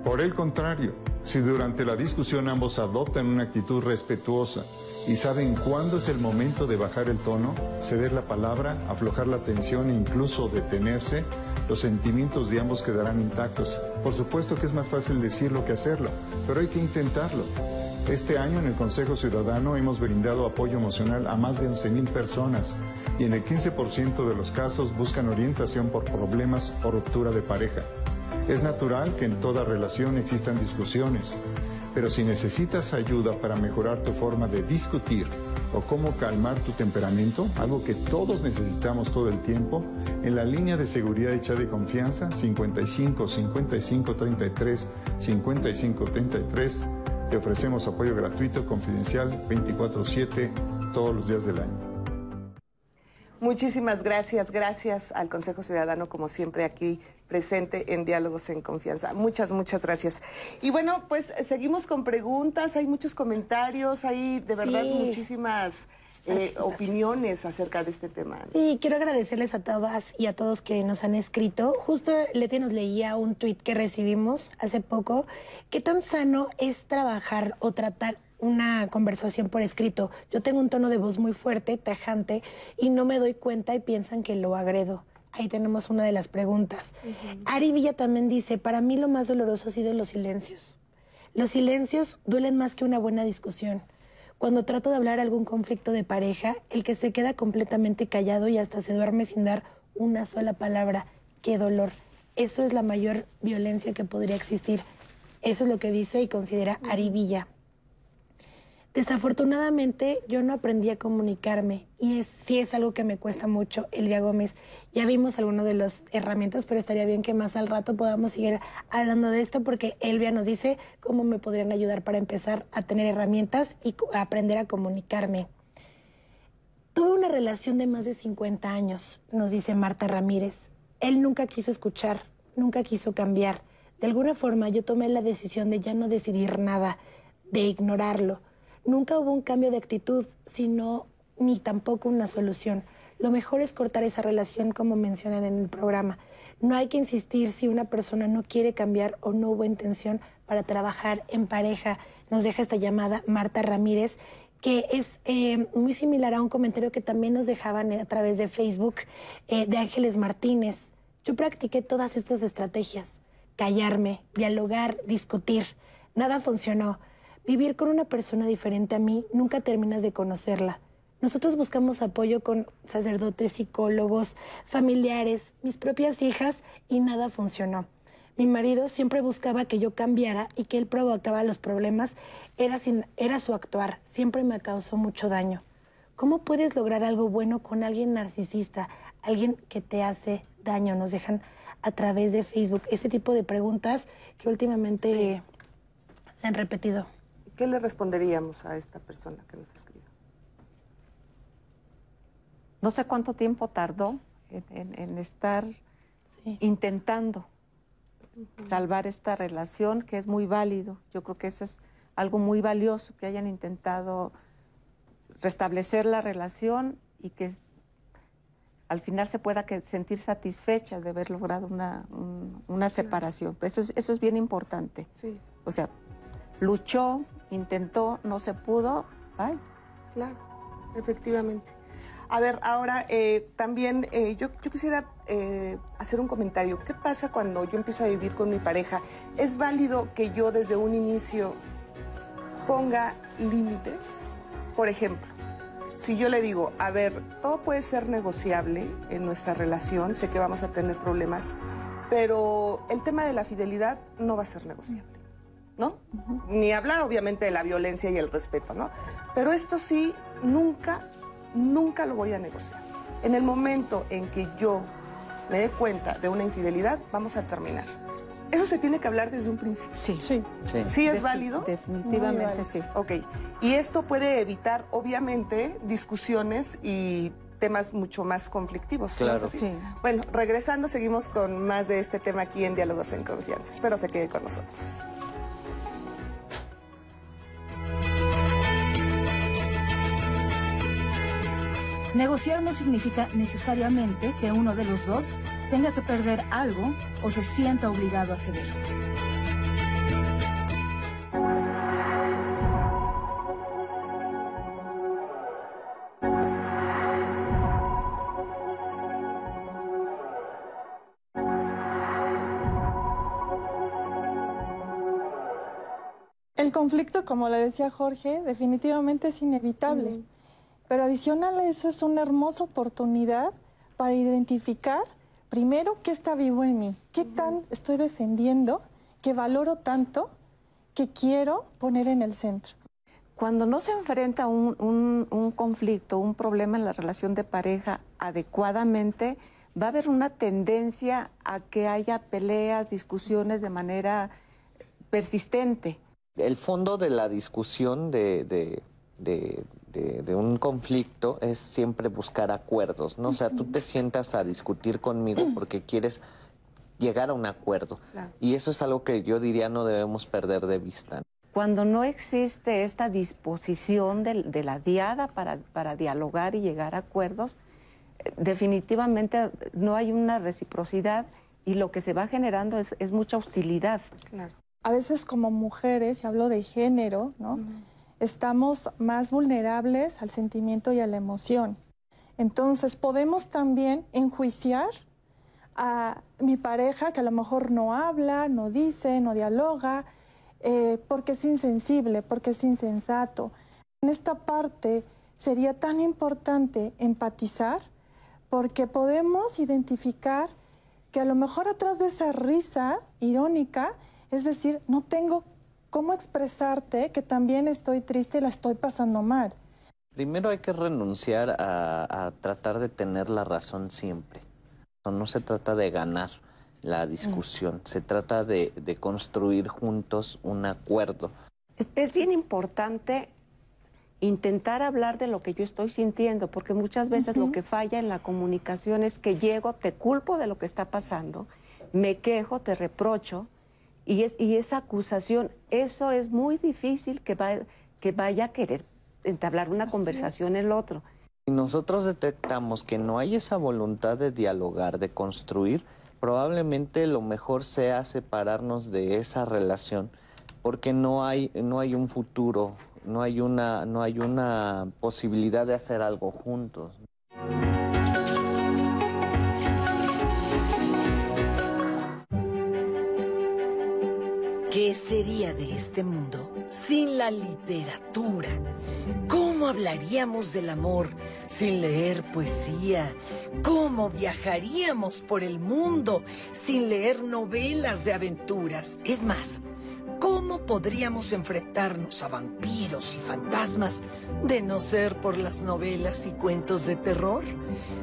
Por el contrario, si durante la discusión ambos adoptan una actitud respetuosa, y saben cuándo es el momento de bajar el tono, ceder la palabra, aflojar la tensión e incluso detenerse, los sentimientos de ambos quedarán intactos. Por supuesto que es más fácil decirlo que hacerlo, pero hay que intentarlo. Este año en el Consejo Ciudadano hemos brindado apoyo emocional a más de 11.000 personas y en el 15% de los casos buscan orientación por problemas o ruptura de pareja. Es natural que en toda relación existan discusiones, pero si necesitas ayuda para mejorar tu forma de discutir o cómo calmar tu temperamento, algo que todos necesitamos todo el tiempo, en la línea de seguridad hecha de confianza 55 55 33 55 33 te ofrecemos apoyo gratuito, confidencial 24/7 todos los días del año. Muchísimas gracias, gracias al Consejo Ciudadano, como siempre aquí presente en Diálogos en Confianza. Muchas, muchas gracias. Y bueno, pues seguimos con preguntas, hay muchos comentarios, hay de verdad muchísimas... Eh, opiniones acerca de este tema. Sí, quiero agradecerles a todas y a todos que nos han escrito. Justo Leti nos leía un tuit que recibimos hace poco. ¿Qué tan sano es trabajar o tratar una conversación por escrito. Yo tengo un tono de voz muy fuerte, tajante, y no me doy cuenta y piensan que lo agredo. Ahí tenemos una de las preguntas. Ari Villa también dice, para mí lo más doloroso ha sido los silencios. Los silencios duelen más que una buena discusión. Cuando trato de hablar algún conflicto de pareja, el que se queda completamente callado y hasta se duerme sin dar una sola palabra. ¡Qué dolor! Eso es la mayor violencia que podría existir. Eso es lo que dice y considera Ari Villa. Desafortunadamente yo no aprendí a comunicarme y es, sí es algo que me cuesta mucho, Elvia Gómez. Ya vimos algunas de las herramientas, pero estaría bien que más al rato podamos seguir hablando de esto porque Elvia nos dice cómo me podrían ayudar para empezar a tener herramientas y aprender a comunicarme. Tuve una relación de más de 50 años, nos dice Marta Ramírez. Él nunca quiso escuchar, nunca quiso cambiar. De alguna forma yo tomé la decisión de ya no decidir nada, de ignorarlo Nunca hubo un cambio de actitud, sino ni tampoco una solución. Lo mejor es cortar esa relación como mencionan en el programa. No hay que insistir si una persona no quiere cambiar o no hubo intención para trabajar en pareja. Nos deja esta llamada Marta Ramírez, que es eh, muy similar a un comentario que también nos dejaban a través de Facebook eh, de Ángeles Martínez. Yo practiqué todas estas estrategias. Callarme, dialogar, discutir. Nada funcionó. Vivir con una persona diferente a mí, nunca terminas de conocerla. Nosotros buscamos apoyo con sacerdotes, psicólogos, familiares, mis propias hijas y nada funcionó. Mi marido siempre buscaba que yo cambiara y que él provocaba los problemas. Era, sin, era su actuar. Siempre me causó mucho daño. ¿Cómo puedes lograr algo bueno con alguien narcisista, alguien que te hace daño? Nos dejan a través de Facebook este tipo de preguntas que últimamente se han repetido. ¿Qué le responderíamos a esta persona que nos escribe? no sé cuánto tiempo tardó en, estar intentando salvar esta relación, que es muy válido. Yo creo que eso es algo muy valioso, que hayan intentado restablecer la relación y que al final se pueda sentir satisfecha de haber logrado una, separación. Eso es, eso es bien importante. O sea, luchó, intentó, no se pudo, ¡ay! Claro, efectivamente. A ver, ahora eh, también eh, yo, quisiera eh, hacer un comentario. ¿Qué pasa cuando yo empiezo a vivir con mi pareja? ¿Es válido que yo desde un inicio ponga límites? Por ejemplo, si yo le digo, a ver, todo puede ser negociable en nuestra relación, sé que vamos a tener problemas, pero el tema de la fidelidad no va a ser negociable, ¿no? Ni hablar obviamente de la violencia y el respeto, ¿no? Pero esto sí, nunca nunca lo voy a negociar. En el momento en que yo me dé cuenta de una infidelidad, vamos a terminar. Eso se tiene que hablar desde un principio. Sí. Sí. ¿Sí, es válido? Definitivamente sí. Ok. Y esto puede evitar, obviamente, discusiones y temas mucho más conflictivos. Claro. Sí. Bueno, regresando, seguimos con más de este tema aquí en Diálogos en Confianza. Espero se quede con nosotros. Negociar no significa necesariamente que uno de los dos tenga que perder algo o se sienta obligado a ceder. El conflicto, como le decía Jorge, definitivamente es inevitable. Pero adicional a eso es una hermosa oportunidad para identificar primero qué está vivo en mí, qué tan estoy defendiendo, qué valoro tanto, que quiero poner en el centro. Cuando no se enfrenta un, un, conflicto, un problema en la relación de pareja adecuadamente, va a haber una tendencia a que haya peleas, discusiones de manera persistente. El fondo de la discusión de, de, de, un conflicto es siempre buscar acuerdos, ¿no? O sea, tú te sientas a discutir conmigo porque quieres llegar a un acuerdo. Y eso es algo que yo diría no debemos perder de vista. Cuando no existe esta disposición de, la diada para, para, dialogar y llegar a acuerdos, definitivamente no hay una reciprocidad y lo que se va generando es, es mucha hostilidad. A veces como mujeres, y hablo de género, ¿no? Estamos más vulnerables al sentimiento y a la emoción. Entonces podemos también enjuiciar a mi pareja que a lo mejor no habla, no dice, no dialoga, eh, porque es insensible, porque es insensato. En esta parte sería tan importante empatizar porque podemos identificar que a lo mejor atrás de esa risa irónica, es decir, no tengo cómo expresarte que también estoy triste y la estoy pasando mal. Primero hay que renunciar a, tratar de tener la razón siempre. No, se trata de ganar la discusión, se trata de, construir juntos un acuerdo. Es, bien importante intentar hablar de lo que yo estoy sintiendo, porque muchas veces lo que falla en la comunicación es que llego, te culpo de lo que está pasando, me quejo, te reprocho, y, es, y esa acusación, eso es muy difícil que, que vaya a querer entablar una conversación el otro. Si nosotros detectamos que no hay esa voluntad de dialogar, de construir, probablemente lo mejor sea separarnos de esa relación, porque no hay, no hay un futuro, no hay una, no hay una posibilidad de hacer algo juntos. ¿Qué sería de este mundo sin la literatura? ¿Cómo hablaríamos del amor sin leer poesía? ¿Cómo viajaríamos por el mundo sin leer novelas de aventuras? Es más, ¿Cómo podríamos enfrentarnos a vampiros y fantasmas de no ser por las novelas y cuentos de terror?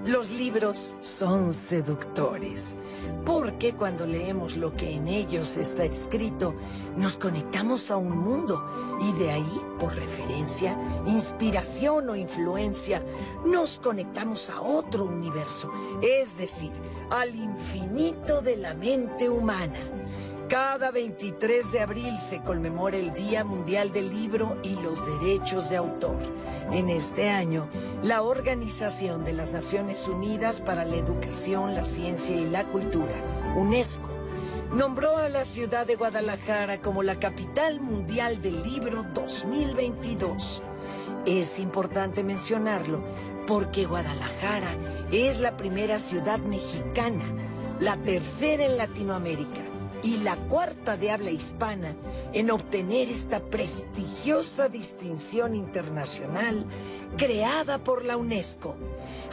Los libros son seductores, porque cuando leemos lo que en ellos está escrito, nos conectamos a un mundo y de ahí, por referencia, inspiración o influencia, nos conectamos a otro universo, es decir, al infinito de la mente humana. Cada 23 de abril se conmemora el Día Mundial del Libro y los Derechos de Autor. En este año, la Organización de las Naciones Unidas para la Educación, la Ciencia y la Cultura, UNESCO, nombró a la ciudad de Guadalajara como la capital mundial del libro 2022. Es importante mencionarlo porque Guadalajara es la primera ciudad mexicana, la tercera en Latinoamérica y la cuarta de habla hispana en obtener esta prestigiosa distinción internacional creada por la UNESCO.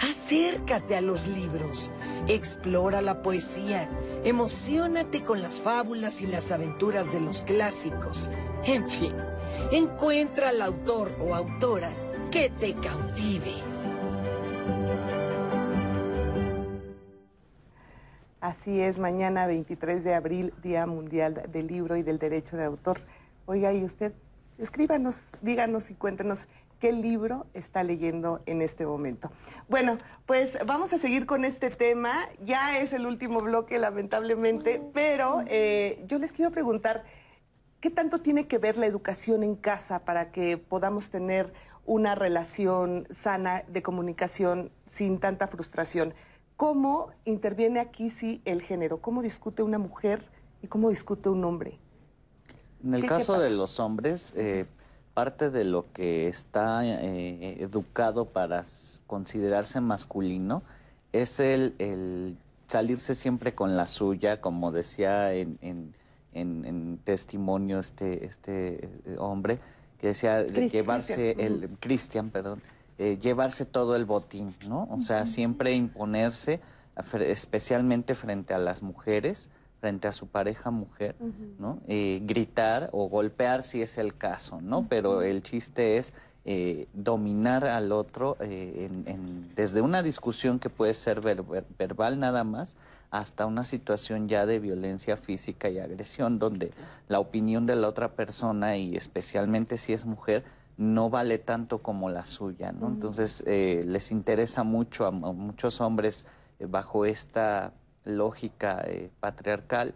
Acércate a los libros, explora la poesía, emocionate con las fábulas y las aventuras de los clásicos. En fin, encuentra al autor o autora que te cautive. Así es, mañana 23 de abril, Día Mundial del Libro y del Derecho de Autor. Oiga, y usted, escríbanos, díganos y cuéntenos qué libro está leyendo en este momento. Bueno, pues vamos a seguir con este tema. Ya es el último bloque, lamentablemente, pero eh, yo les quiero preguntar, ¿qué tanto tiene que ver la educación en casa para que podamos tener una relación sana de comunicación sin tanta frustración? ¿Cómo interviene aquí sí el género? ¿Cómo discute una mujer y cómo discute un hombre? En el caso de los hombres, eh, parte de lo que está eh, educado para considerarse masculino es el, salirse siempre con la suya, como decía en, testimonio este, este eh, hombre, que decía de llevarse el Cristian, perdón, eh, llevarse todo el botín, ¿no? O sea, siempre imponerse, especialmente frente a las mujeres, frente a su pareja mujer, ¿no? Eh, gritar o golpear si es el caso, ¿no? Pero el chiste es eh, dominar al otro desde una discusión que puede ser verbal nada más hasta una situación ya de violencia física y agresión, donde la opinión de la otra persona, y especialmente si es mujer, no vale tanto como la suya, ¿no? Entonces eh, les interesa mucho a, muchos hombres eh, bajo esta lógica eh, patriarcal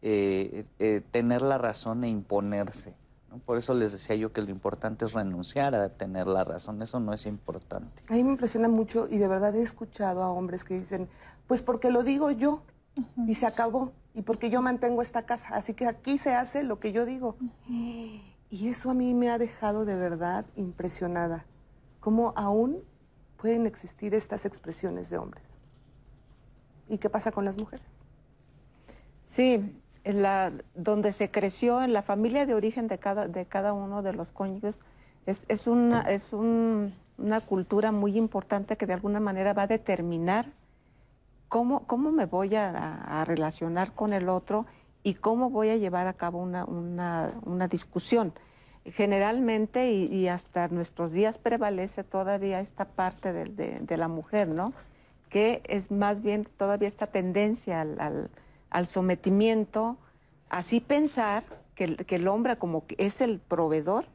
tener la razón e imponerse. Por eso les decía yo que lo importante es renunciar a tener la razón, eso no es importante. A mí me impresiona mucho y de verdad he escuchado a hombres que dicen, pues porque lo digo yo y se acabó, y porque yo mantengo esta casa, así que aquí se hace lo que yo digo. Y eso a mí me ha dejado de verdad impresionada. ¿Cómo aún pueden existir estas expresiones de hombres? ¿Y qué pasa con las mujeres? Sí, la, donde se creció, en la familia de origen de cada, de cada uno de los cónyuges, es, es, una, es una cultura muy importante que de alguna manera va a determinar cómo, cómo me voy a relacionar con el otro y cómo voy a llevar a cabo una, una, una discusión. Generalmente y, hasta nuestros días prevalece todavía esta parte de, de, la mujer, ¿no? Que es más bien todavía esta tendencia al, al, sometimiento, así pensar que, que, el hombre como que es el proveedor,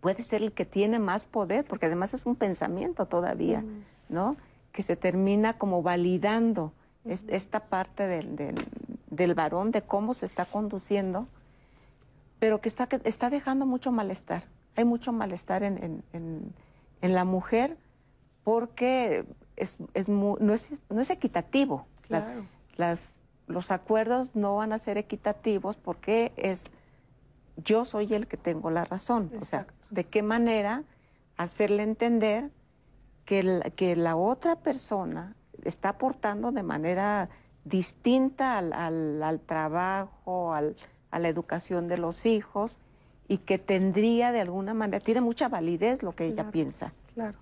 puede ser el que tiene más poder, porque además es un pensamiento todavía, ¿no? Que se termina como validando esta parte del, del varón, de cómo se está conduciendo, pero que está, está dejando mucho malestar. hay mucho malestar en, la mujer porque es, no, es, no es equitativo. las, los acuerdos no van a ser equitativos porque es yo soy el que tengo la razón. O sea, de qué manera hacerle entender que la, que la otra persona está aportando de manera distinta al, al, trabajo, al, a la educación de los hijos y que tendría de alguna manera, tiene mucha validez lo que ella piensa. Claro.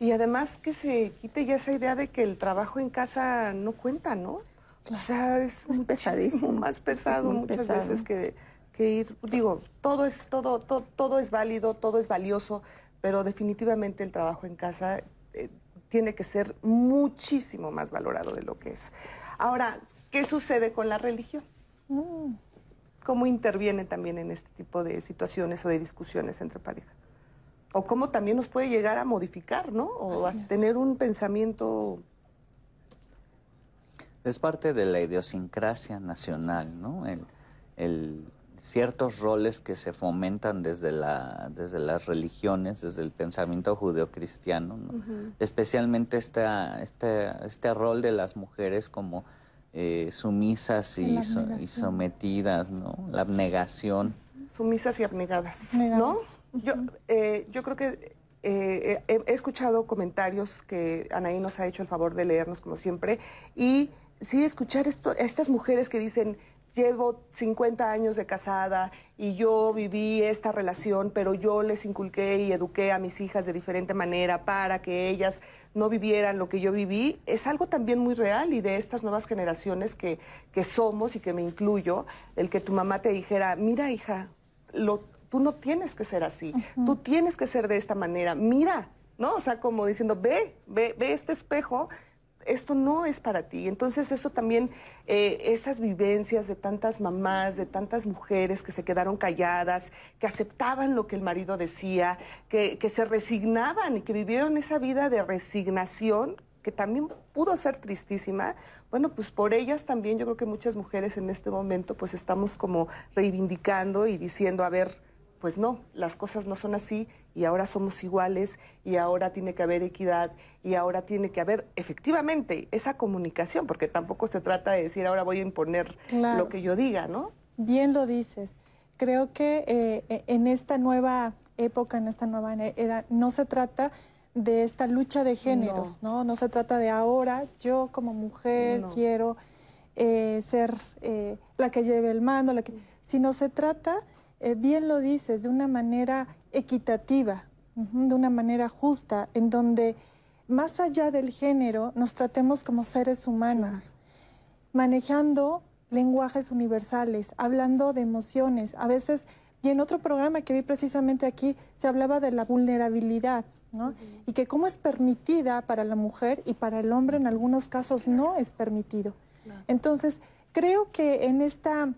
Y además que se quite ya esa idea de que el trabajo en casa no cuenta, ¿no? O sea, es, pesadísimo, más pesado muchas veces que, que, ir, digo, todo es, todo, todo, todo, es válido, todo es valioso, pero definitivamente el trabajo en casa eh, tiene que ser muchísimo más valorado de lo que es. Ahora, ¿qué sucede con la religión? Mm. ¿Cómo interviene también en este tipo de situaciones o de discusiones entre pareja? O cómo también nos puede llegar a modificar, ¿no? O a tener un pensamiento... Es parte de la idiosincrasia nacional, ¿no? El, ciertos roles que se fomentan desde, la, desde las religiones, desde el pensamiento judeocristiano, ¿no? especialmente este, este rol de las mujeres como eh, sumisas y, sometidas, ¿no? La abnegación. Sumisas y abnegadas, ¿no? Yo, eh, yo creo que eh, he, escuchado comentarios que Anaí nos ha hecho el favor de leernos como siempre y sí escuchar esto, estas mujeres que dicen, llevo 50 años de casada y yo viví esta relación, pero yo les inculqué y eduqué a mis hijas de diferente manera para que ellas no vivieran lo que yo viví, es algo también muy real y de estas nuevas generaciones que, que somos y que me incluyo, el que tu mamá te dijera, mira hija, lo, tú no tienes que ser así, tú tienes que ser de esta manera, mira, ¿no? O sea, como diciendo, ve, ve, ve este espejo esto no es para ti. Entonces eso también, eh, esas vivencias de tantas mamás, de tantas mujeres que se quedaron calladas, que aceptaban lo que el marido decía, que, que se resignaban y que vivieron esa vida de resignación que también pudo ser tristísima, bueno, pues por ellas también yo creo que muchas mujeres en este momento pues estamos como reivindicando y diciendo, a ver, pues no, las cosas no son así y ahora somos iguales y ahora tiene que haber equidad y ahora tiene que haber efectivamente esa comunicación, porque tampoco se trata de decir ahora voy a imponer lo que yo diga, ¿no? Bien lo dices. Creo que eh, e, en esta nueva época, en esta nueva era, no se trata de esta lucha de géneros, ¿no? No, se trata de ahora yo como mujer quiero eh, ser eh, la que lleve el mando, la que, sino se trata eh, bien lo dices, de una manera equitativa, de una manera justa, en donde más allá del género nos tratemos como seres humanos, manejando lenguajes universales, hablando de emociones. A veces, y en otro programa que vi precisamente aquí, se hablaba de la vulnerabilidad, ¿no? Y que cómo es permitida para la mujer y para el hombre en algunos casos no es permitido. Entonces, creo que en esta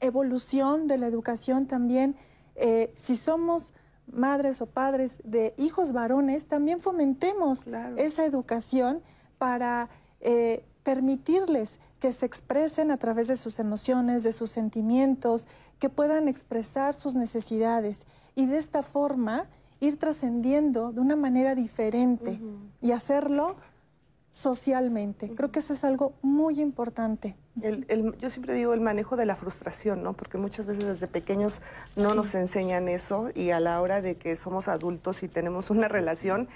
evolución de la educación también, eh, si somos madres o padres de hijos varones, también fomentemos esa educación para eh, permitirles que se expresen a través de sus emociones, de sus sentimientos, que puedan expresar sus necesidades y de esta forma ir trascendiendo de una manera diferente y hacerlo socialmente. Creo que eso es algo muy importante. El, yo siempre digo el manejo de la frustración, ¿no? Porque muchas veces desde pequeños no nos enseñan eso y a la hora de que somos adultos y tenemos una relación,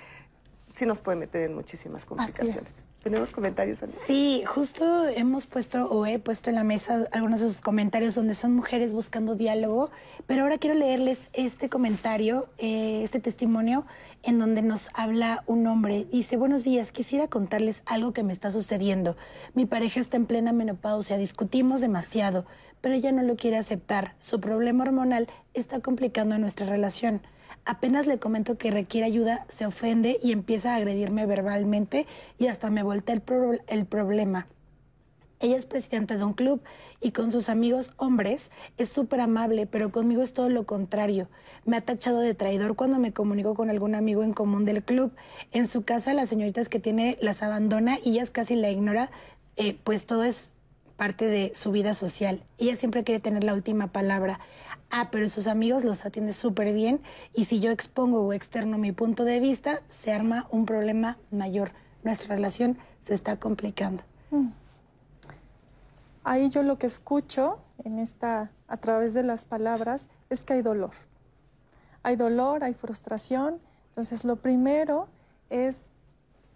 sí nos puede meter en muchísimas complicaciones. ¿Tenemos comentarios? Sí, justo hemos puesto o he puesto en la mesa algunos de sus comentarios donde son mujeres buscando diálogo, pero ahora quiero leerles este comentario, eh, este testimonio en donde nos habla un hombre. Dice, buenos días, quisiera contarles algo que me está sucediendo. Mi pareja está en plena menopausia, discutimos demasiado, pero ella no lo quiere aceptar. Su problema hormonal está complicando nuestra relación. Apenas le comento que requiere ayuda, se ofende y empieza a agredirme verbalmente y hasta me voltea el, el problema. Ella es presidenta de un club y con sus amigos hombres es súper amable, pero conmigo es todo lo contrario. Me ha tachado de traidor cuando me comunico con algún amigo en común del club. En su casa las señoritas que tiene las abandona y ellas casi la ignora, eh, pues todo es parte de su vida social. Ella siempre quiere tener la última palabra. Ah, pero sus amigos los atiende súper bien y si yo expongo o externo mi punto de vista, se arma un problema mayor. Nuestra relación se está complicando. Mm. Ahí yo lo que escucho en esta, a través de las palabras, es que hay dolor. Hay dolor, hay frustración. Entonces, lo primero es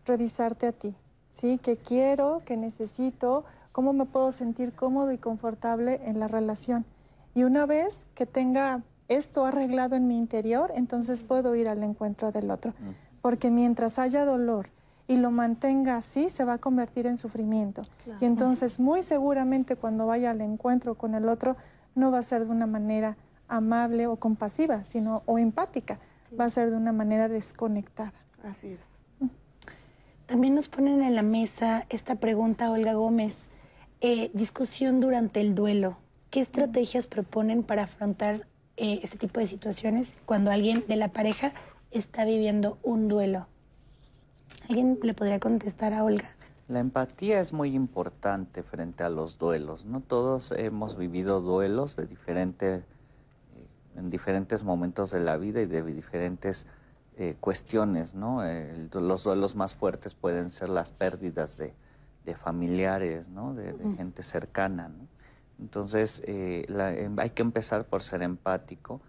revisarte a ti, ¿sí? ¿Qué quiero? ¿Qué necesito? ¿Cómo me puedo sentir cómodo y confortable en la relación? Y una vez que tenga esto arreglado en mi interior, entonces puedo ir al encuentro del otro. Mm. Porque mientras haya dolor y lo mantenga así, se va a convertir en sufrimiento. Y entonces muy seguramente cuando vaya al encuentro con el otro, no va a ser de una manera amable o compasiva, sino o empática. Va a ser de una manera desconectada. Así es. También nos ponen en la mesa esta pregunta, Olga Gómez. Eh, discusión durante el duelo. ¿Qué estrategias proponen para afrontar eh, este tipo de situaciones cuando alguien de la pareja está viviendo un duelo? ¿Alguien le podría contestar a Olga? La empatía es muy importante frente a los duelos. No todos hemos vivido duelos de diferente, eh, en diferentes momentos de la vida y de diferentes eh, cuestiones. ¿no? los duelos más fuertes pueden ser las pérdidas de, familiares, ¿no? de, gente cercana. Entonces eh, em, hay que empezar por ser empático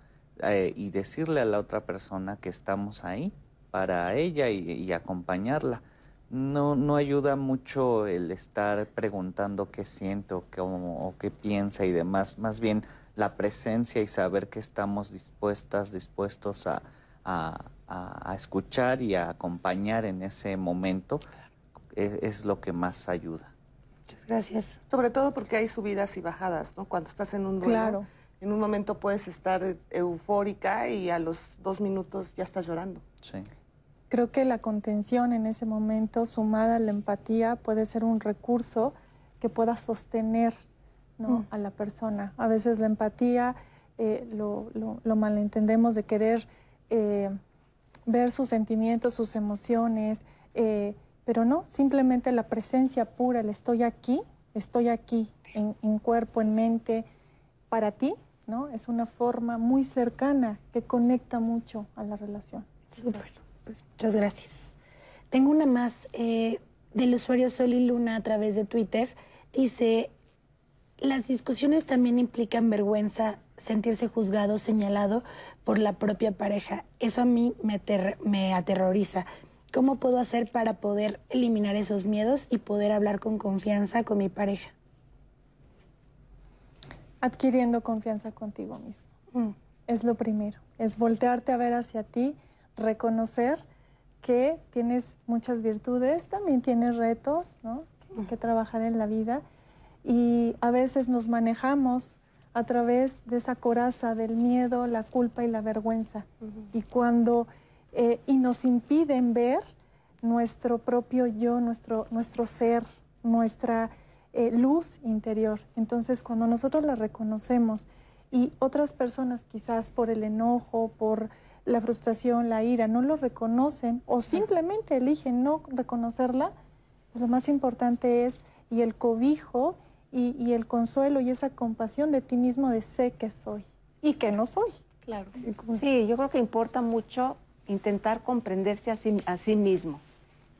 y decirle a la otra persona que estamos ahí para ella y, acompañarla. No, no ayuda mucho el estar preguntando qué siente o qué, o qué piensa y demás, más bien la presencia y saber que estamos dispuestas, dispuestos a, escuchar y a acompañar en ese momento es, es, lo que más ayuda. Muchas gracias. Sobre todo porque hay subidas y bajadas, ¿no? Cuando estás en un duelo, claro. en un momento puedes estar eufórica y a los dos minutos ya estás llorando. Sí. Creo que la contención en ese momento, sumada a la empatía, puede ser un recurso que pueda sostener mm. a la persona. A veces la empatía eh, lo, malentendemos de querer eh, ver sus sentimientos, sus emociones, eh, pero no, simplemente la presencia pura, el estoy aquí, estoy aquí, en, cuerpo, en mente, para ti, ¿no? Es una forma muy cercana que conecta mucho a la relación. Súper. Pues, muchas gracias. Tengo una más eh, del usuario Sol y Luna a través de Twitter. Dice, las discusiones también implican vergüenza, sentirse juzgado, señalado por la propia pareja. Eso a mí me aterroriza. ¿Cómo puedo hacer para poder eliminar esos miedos y poder hablar con confianza con mi pareja? Adquiriendo confianza contigo mismo. Mm. Es lo primero. Es voltearte a ver hacia ti reconocer que tienes muchas virtudes, también tienes retos ¿no? que trabajar en la vida y a veces nos manejamos a través de esa coraza del miedo, la culpa y la vergüenza. Y cuando eh, y nos impiden ver nuestro propio yo, nuestro, nuestro ser, nuestra eh, luz interior. Entonces, cuando nosotros la reconocemos y otras personas quizás por el enojo, por la frustración, la ira, no lo reconocen o simplemente eligen no reconocerla, pues lo más importante es y el cobijo y, el consuelo y esa compasión de ti mismo de sé que soy y que no soy. Claro. Sí, yo creo que importa mucho intentar comprenderse a sí, mismo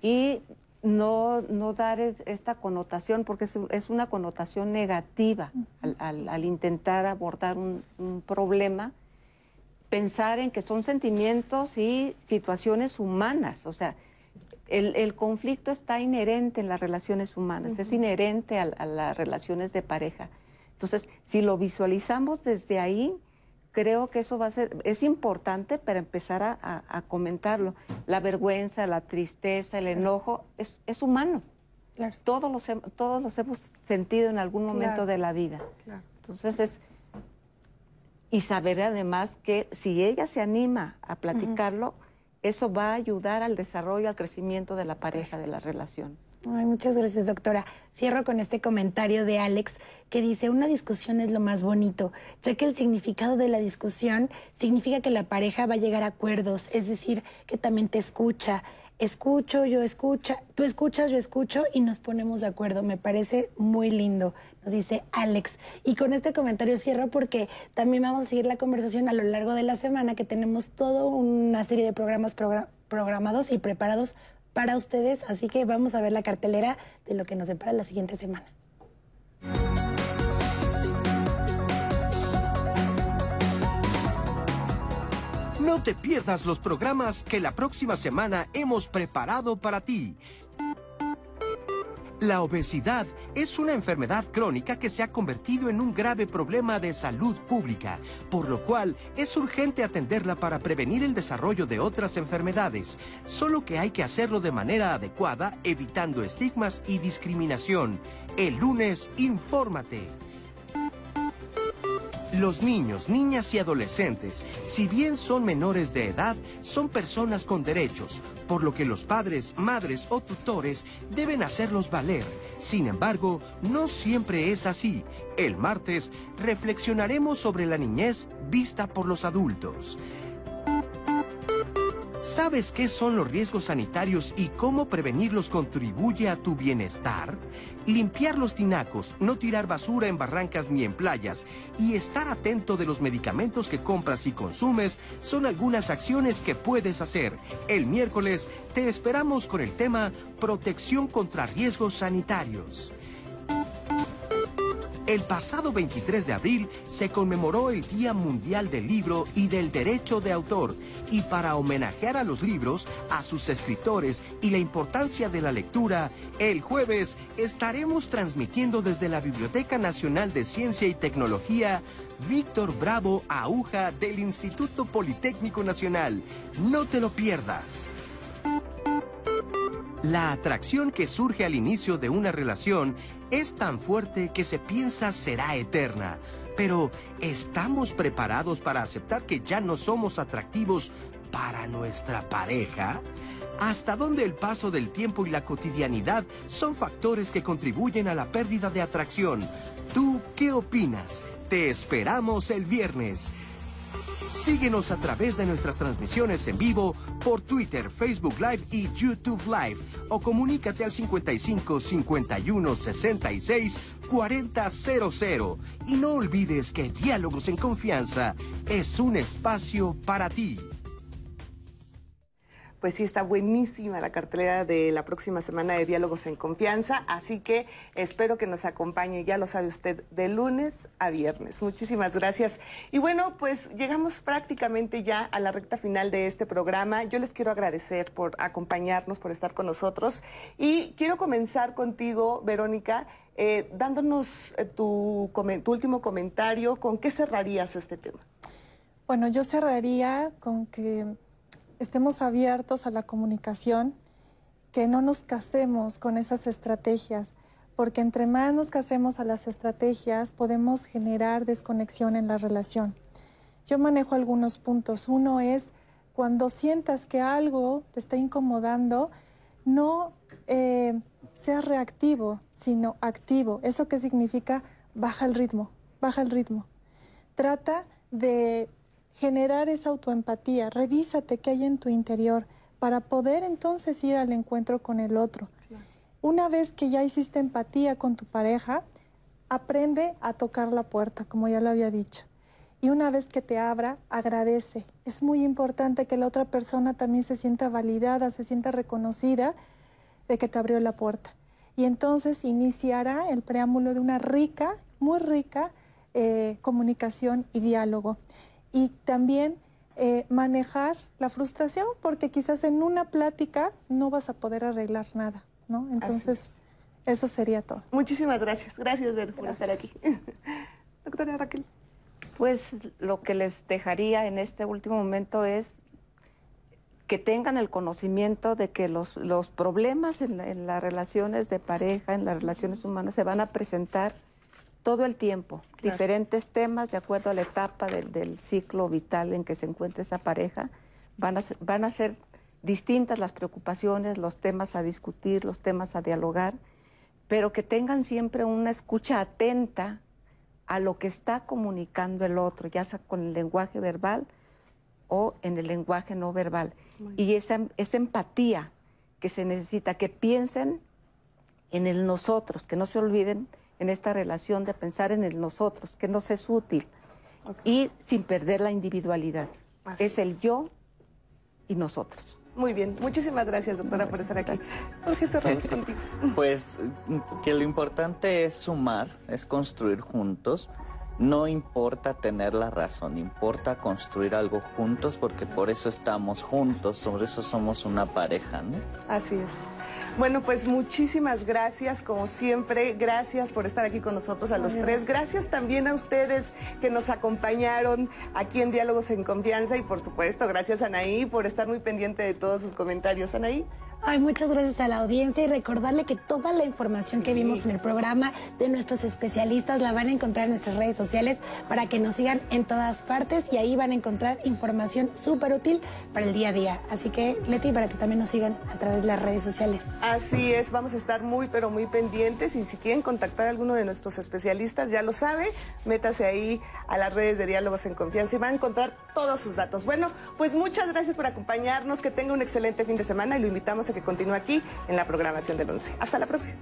y no, no dar esta connotación, porque es, una connotación negativa al, intentar abordar un, un problema pensar en que son sentimientos y situaciones humanas, o sea, el, conflicto está inherente en las relaciones humanas, es inherente a, las relaciones de pareja. Entonces, si lo visualizamos desde ahí, creo que eso va a ser, es importante para empezar a, comentarlo. La vergüenza, la tristeza, el enojo, es, es humano. Todos, los, todos los hemos sentido en algún momento de la vida. Entonces, es y saber además que si ella se anima a platicarlo, eso va a ayudar al desarrollo, al crecimiento de la pareja, de la relación. Ay, muchas gracias, doctora. Cierro con este comentario de Alex que dice, una discusión es lo más bonito, ya que el significado de la discusión significa que la pareja va a llegar a acuerdos, es decir, que también te escucha. escucho, yo escucha, tú escuchas, yo escucho y nos ponemos de acuerdo. Me parece muy lindo, nos dice Alex. Y con este comentario cierro porque también vamos a seguir la conversación a lo largo de la semana que tenemos toda una serie de programas programados y preparados para ustedes. Así que vamos a ver la cartelera de lo que nos depara la siguiente semana. No te pierdas los programas que la próxima semana hemos preparado para ti. La obesidad es una enfermedad crónica que se ha convertido en un grave problema de salud pública, por lo cual es urgente atenderla para prevenir el desarrollo de otras enfermedades, solo que hay que hacerlo de manera adecuada, evitando estigmas y discriminación. El lunes, infórmate. Los niños, niñas y adolescentes, si bien son menores de edad, son personas con derechos, por lo que los padres, madres o tutores deben hacerlos valer. Sin embargo, no siempre es así. El martes reflexionaremos sobre la niñez vista por los adultos. ¿Sabes qué son los riesgos sanitarios y cómo prevenirlos contribuye a tu bienestar? Limpiar los tinacos, no tirar basura en barrancas ni en playas y estar atento de los medicamentos que compras y consumes son algunas acciones que puedes hacer. El miércoles te esperamos con el tema Protección contra riesgos sanitarios. El pasado 23 de abril se conmemoró el Día Mundial del Libro y del Derecho de Autor, y para homenajear a los libros, a sus escritores y la importancia de la lectura, el jueves estaremos transmitiendo desde la Biblioteca Nacional de Ciencia y Tecnología Víctor Bravo Aguja del Instituto Politécnico Nacional. No te lo pierdas. La atracción que surge al inicio de una relación es tan fuerte que se piensa será eterna. Pero ¿estamos preparados para aceptar que ya no somos atractivos para nuestra pareja? ¿Hasta dónde el paso del tiempo y la cotidianidad son factores que contribuyen a la pérdida de atracción? ¿Tú qué opinas? Te esperamos el viernes. Síguenos a través de nuestras transmisiones en vivo por Twitter, Facebook Live y YouTube Live o comunícate al 55 51 66 4000 y no olvides que Diálogos en Confianza es un espacio para ti pues sí está buenísima la cartelera de la próxima semana de Diálogos en Confianza, así que espero que nos acompañe, ya lo sabe usted, de lunes a viernes. Muchísimas gracias. Y bueno, pues llegamos prácticamente ya a la recta final de este programa. Yo les quiero agradecer por acompañarnos, por estar con nosotros y quiero comenzar contigo, Verónica. Eh, dándonos eh, tu, tu último comentario, ¿con qué cerrarías este tema? Bueno, yo cerraría con que estemos abiertos a la comunicación, que no nos casemos con esas estrategias, porque entre más nos casemos a las estrategias podemos generar desconexión en la relación. Yo manejo algunos puntos. Uno es cuando sientas que algo te está incomodando, no eh, seas reactivo, sino activo. ¿Eso qué significa? Baja el ritmo, baja el ritmo. Trata de generar esa autoempatía, revísate qué hay en tu interior para poder entonces ir al encuentro con el otro. Una vez que ya hiciste empatía con tu pareja, aprende a tocar la puerta, como ya lo había dicho. Y una vez que te abra, agradece. Es muy importante que la otra persona también se sienta validada, se sienta reconocida de que te abrió la puerta. Y entonces iniciará el preámbulo de una rica, muy rica eh, comunicación y diálogo y también eh, manejar la frustración, porque quizás en una plática no vas a poder arreglar nada, ¿no? Entonces, eso sería todo. Muchísimas gracias. Gracias, por estar aquí. Doctora Raquel. Pues lo que les dejaría en este último momento es que tengan el conocimiento de que los, los problemas en, en las relaciones de pareja, en las relaciones humanas, se van a presentar todo el tiempo, diferentes temas de acuerdo a la etapa del, ciclo vital en que se encuentra esa pareja. Van a, van a ser distintas las preocupaciones, los temas a discutir, los temas a dialogar, pero que tengan siempre una escucha atenta a lo que está comunicando el otro, ya sea con el lenguaje verbal o en el lenguaje no verbal. Y esa, esa empatía que se necesita, que piensen en el nosotros, que no se olviden en esta relación de pensar en el nosotros, que nos es útil y sin perder la individualidad. es el yo y nosotros. Muy bien, muchísimas gracias doctora por estar aquí. Jorge, cerramos contigo. Pues que lo importante es sumar, es construir juntos no importa tener la razón, importa construir algo juntos porque por eso estamos juntos, por eso somos una pareja, ¿no? Así es. Bueno, pues muchísimas gracias, como siempre. Gracias por estar aquí con nosotros a los tres. Gracias también a ustedes que nos acompañaron aquí en Diálogos en Confianza y por supuesto, gracias a Anaí por estar muy pendiente de todos sus comentarios. Anaí. Ay, muchas gracias a la audiencia y recordarle que toda la información que vimos en el programa de nuestros especialistas la van a encontrar en nuestras redes sociales para que nos sigan en todas partes y ahí van a encontrar información súper útil para el día a día. Así que, Leti, para que también nos sigan a través de las redes sociales. Así es, vamos a estar muy, pero muy pendientes y si quieren contactar a alguno de nuestros especialistas, ya lo sabe, métase ahí a las redes de Diálogos en Confianza y va a encontrar todos sus datos. Bueno, pues muchas gracias por acompañarnos, que tenga un excelente fin de semana y lo invitamos que continúa aquí en la programación del 11. Hasta la próxima.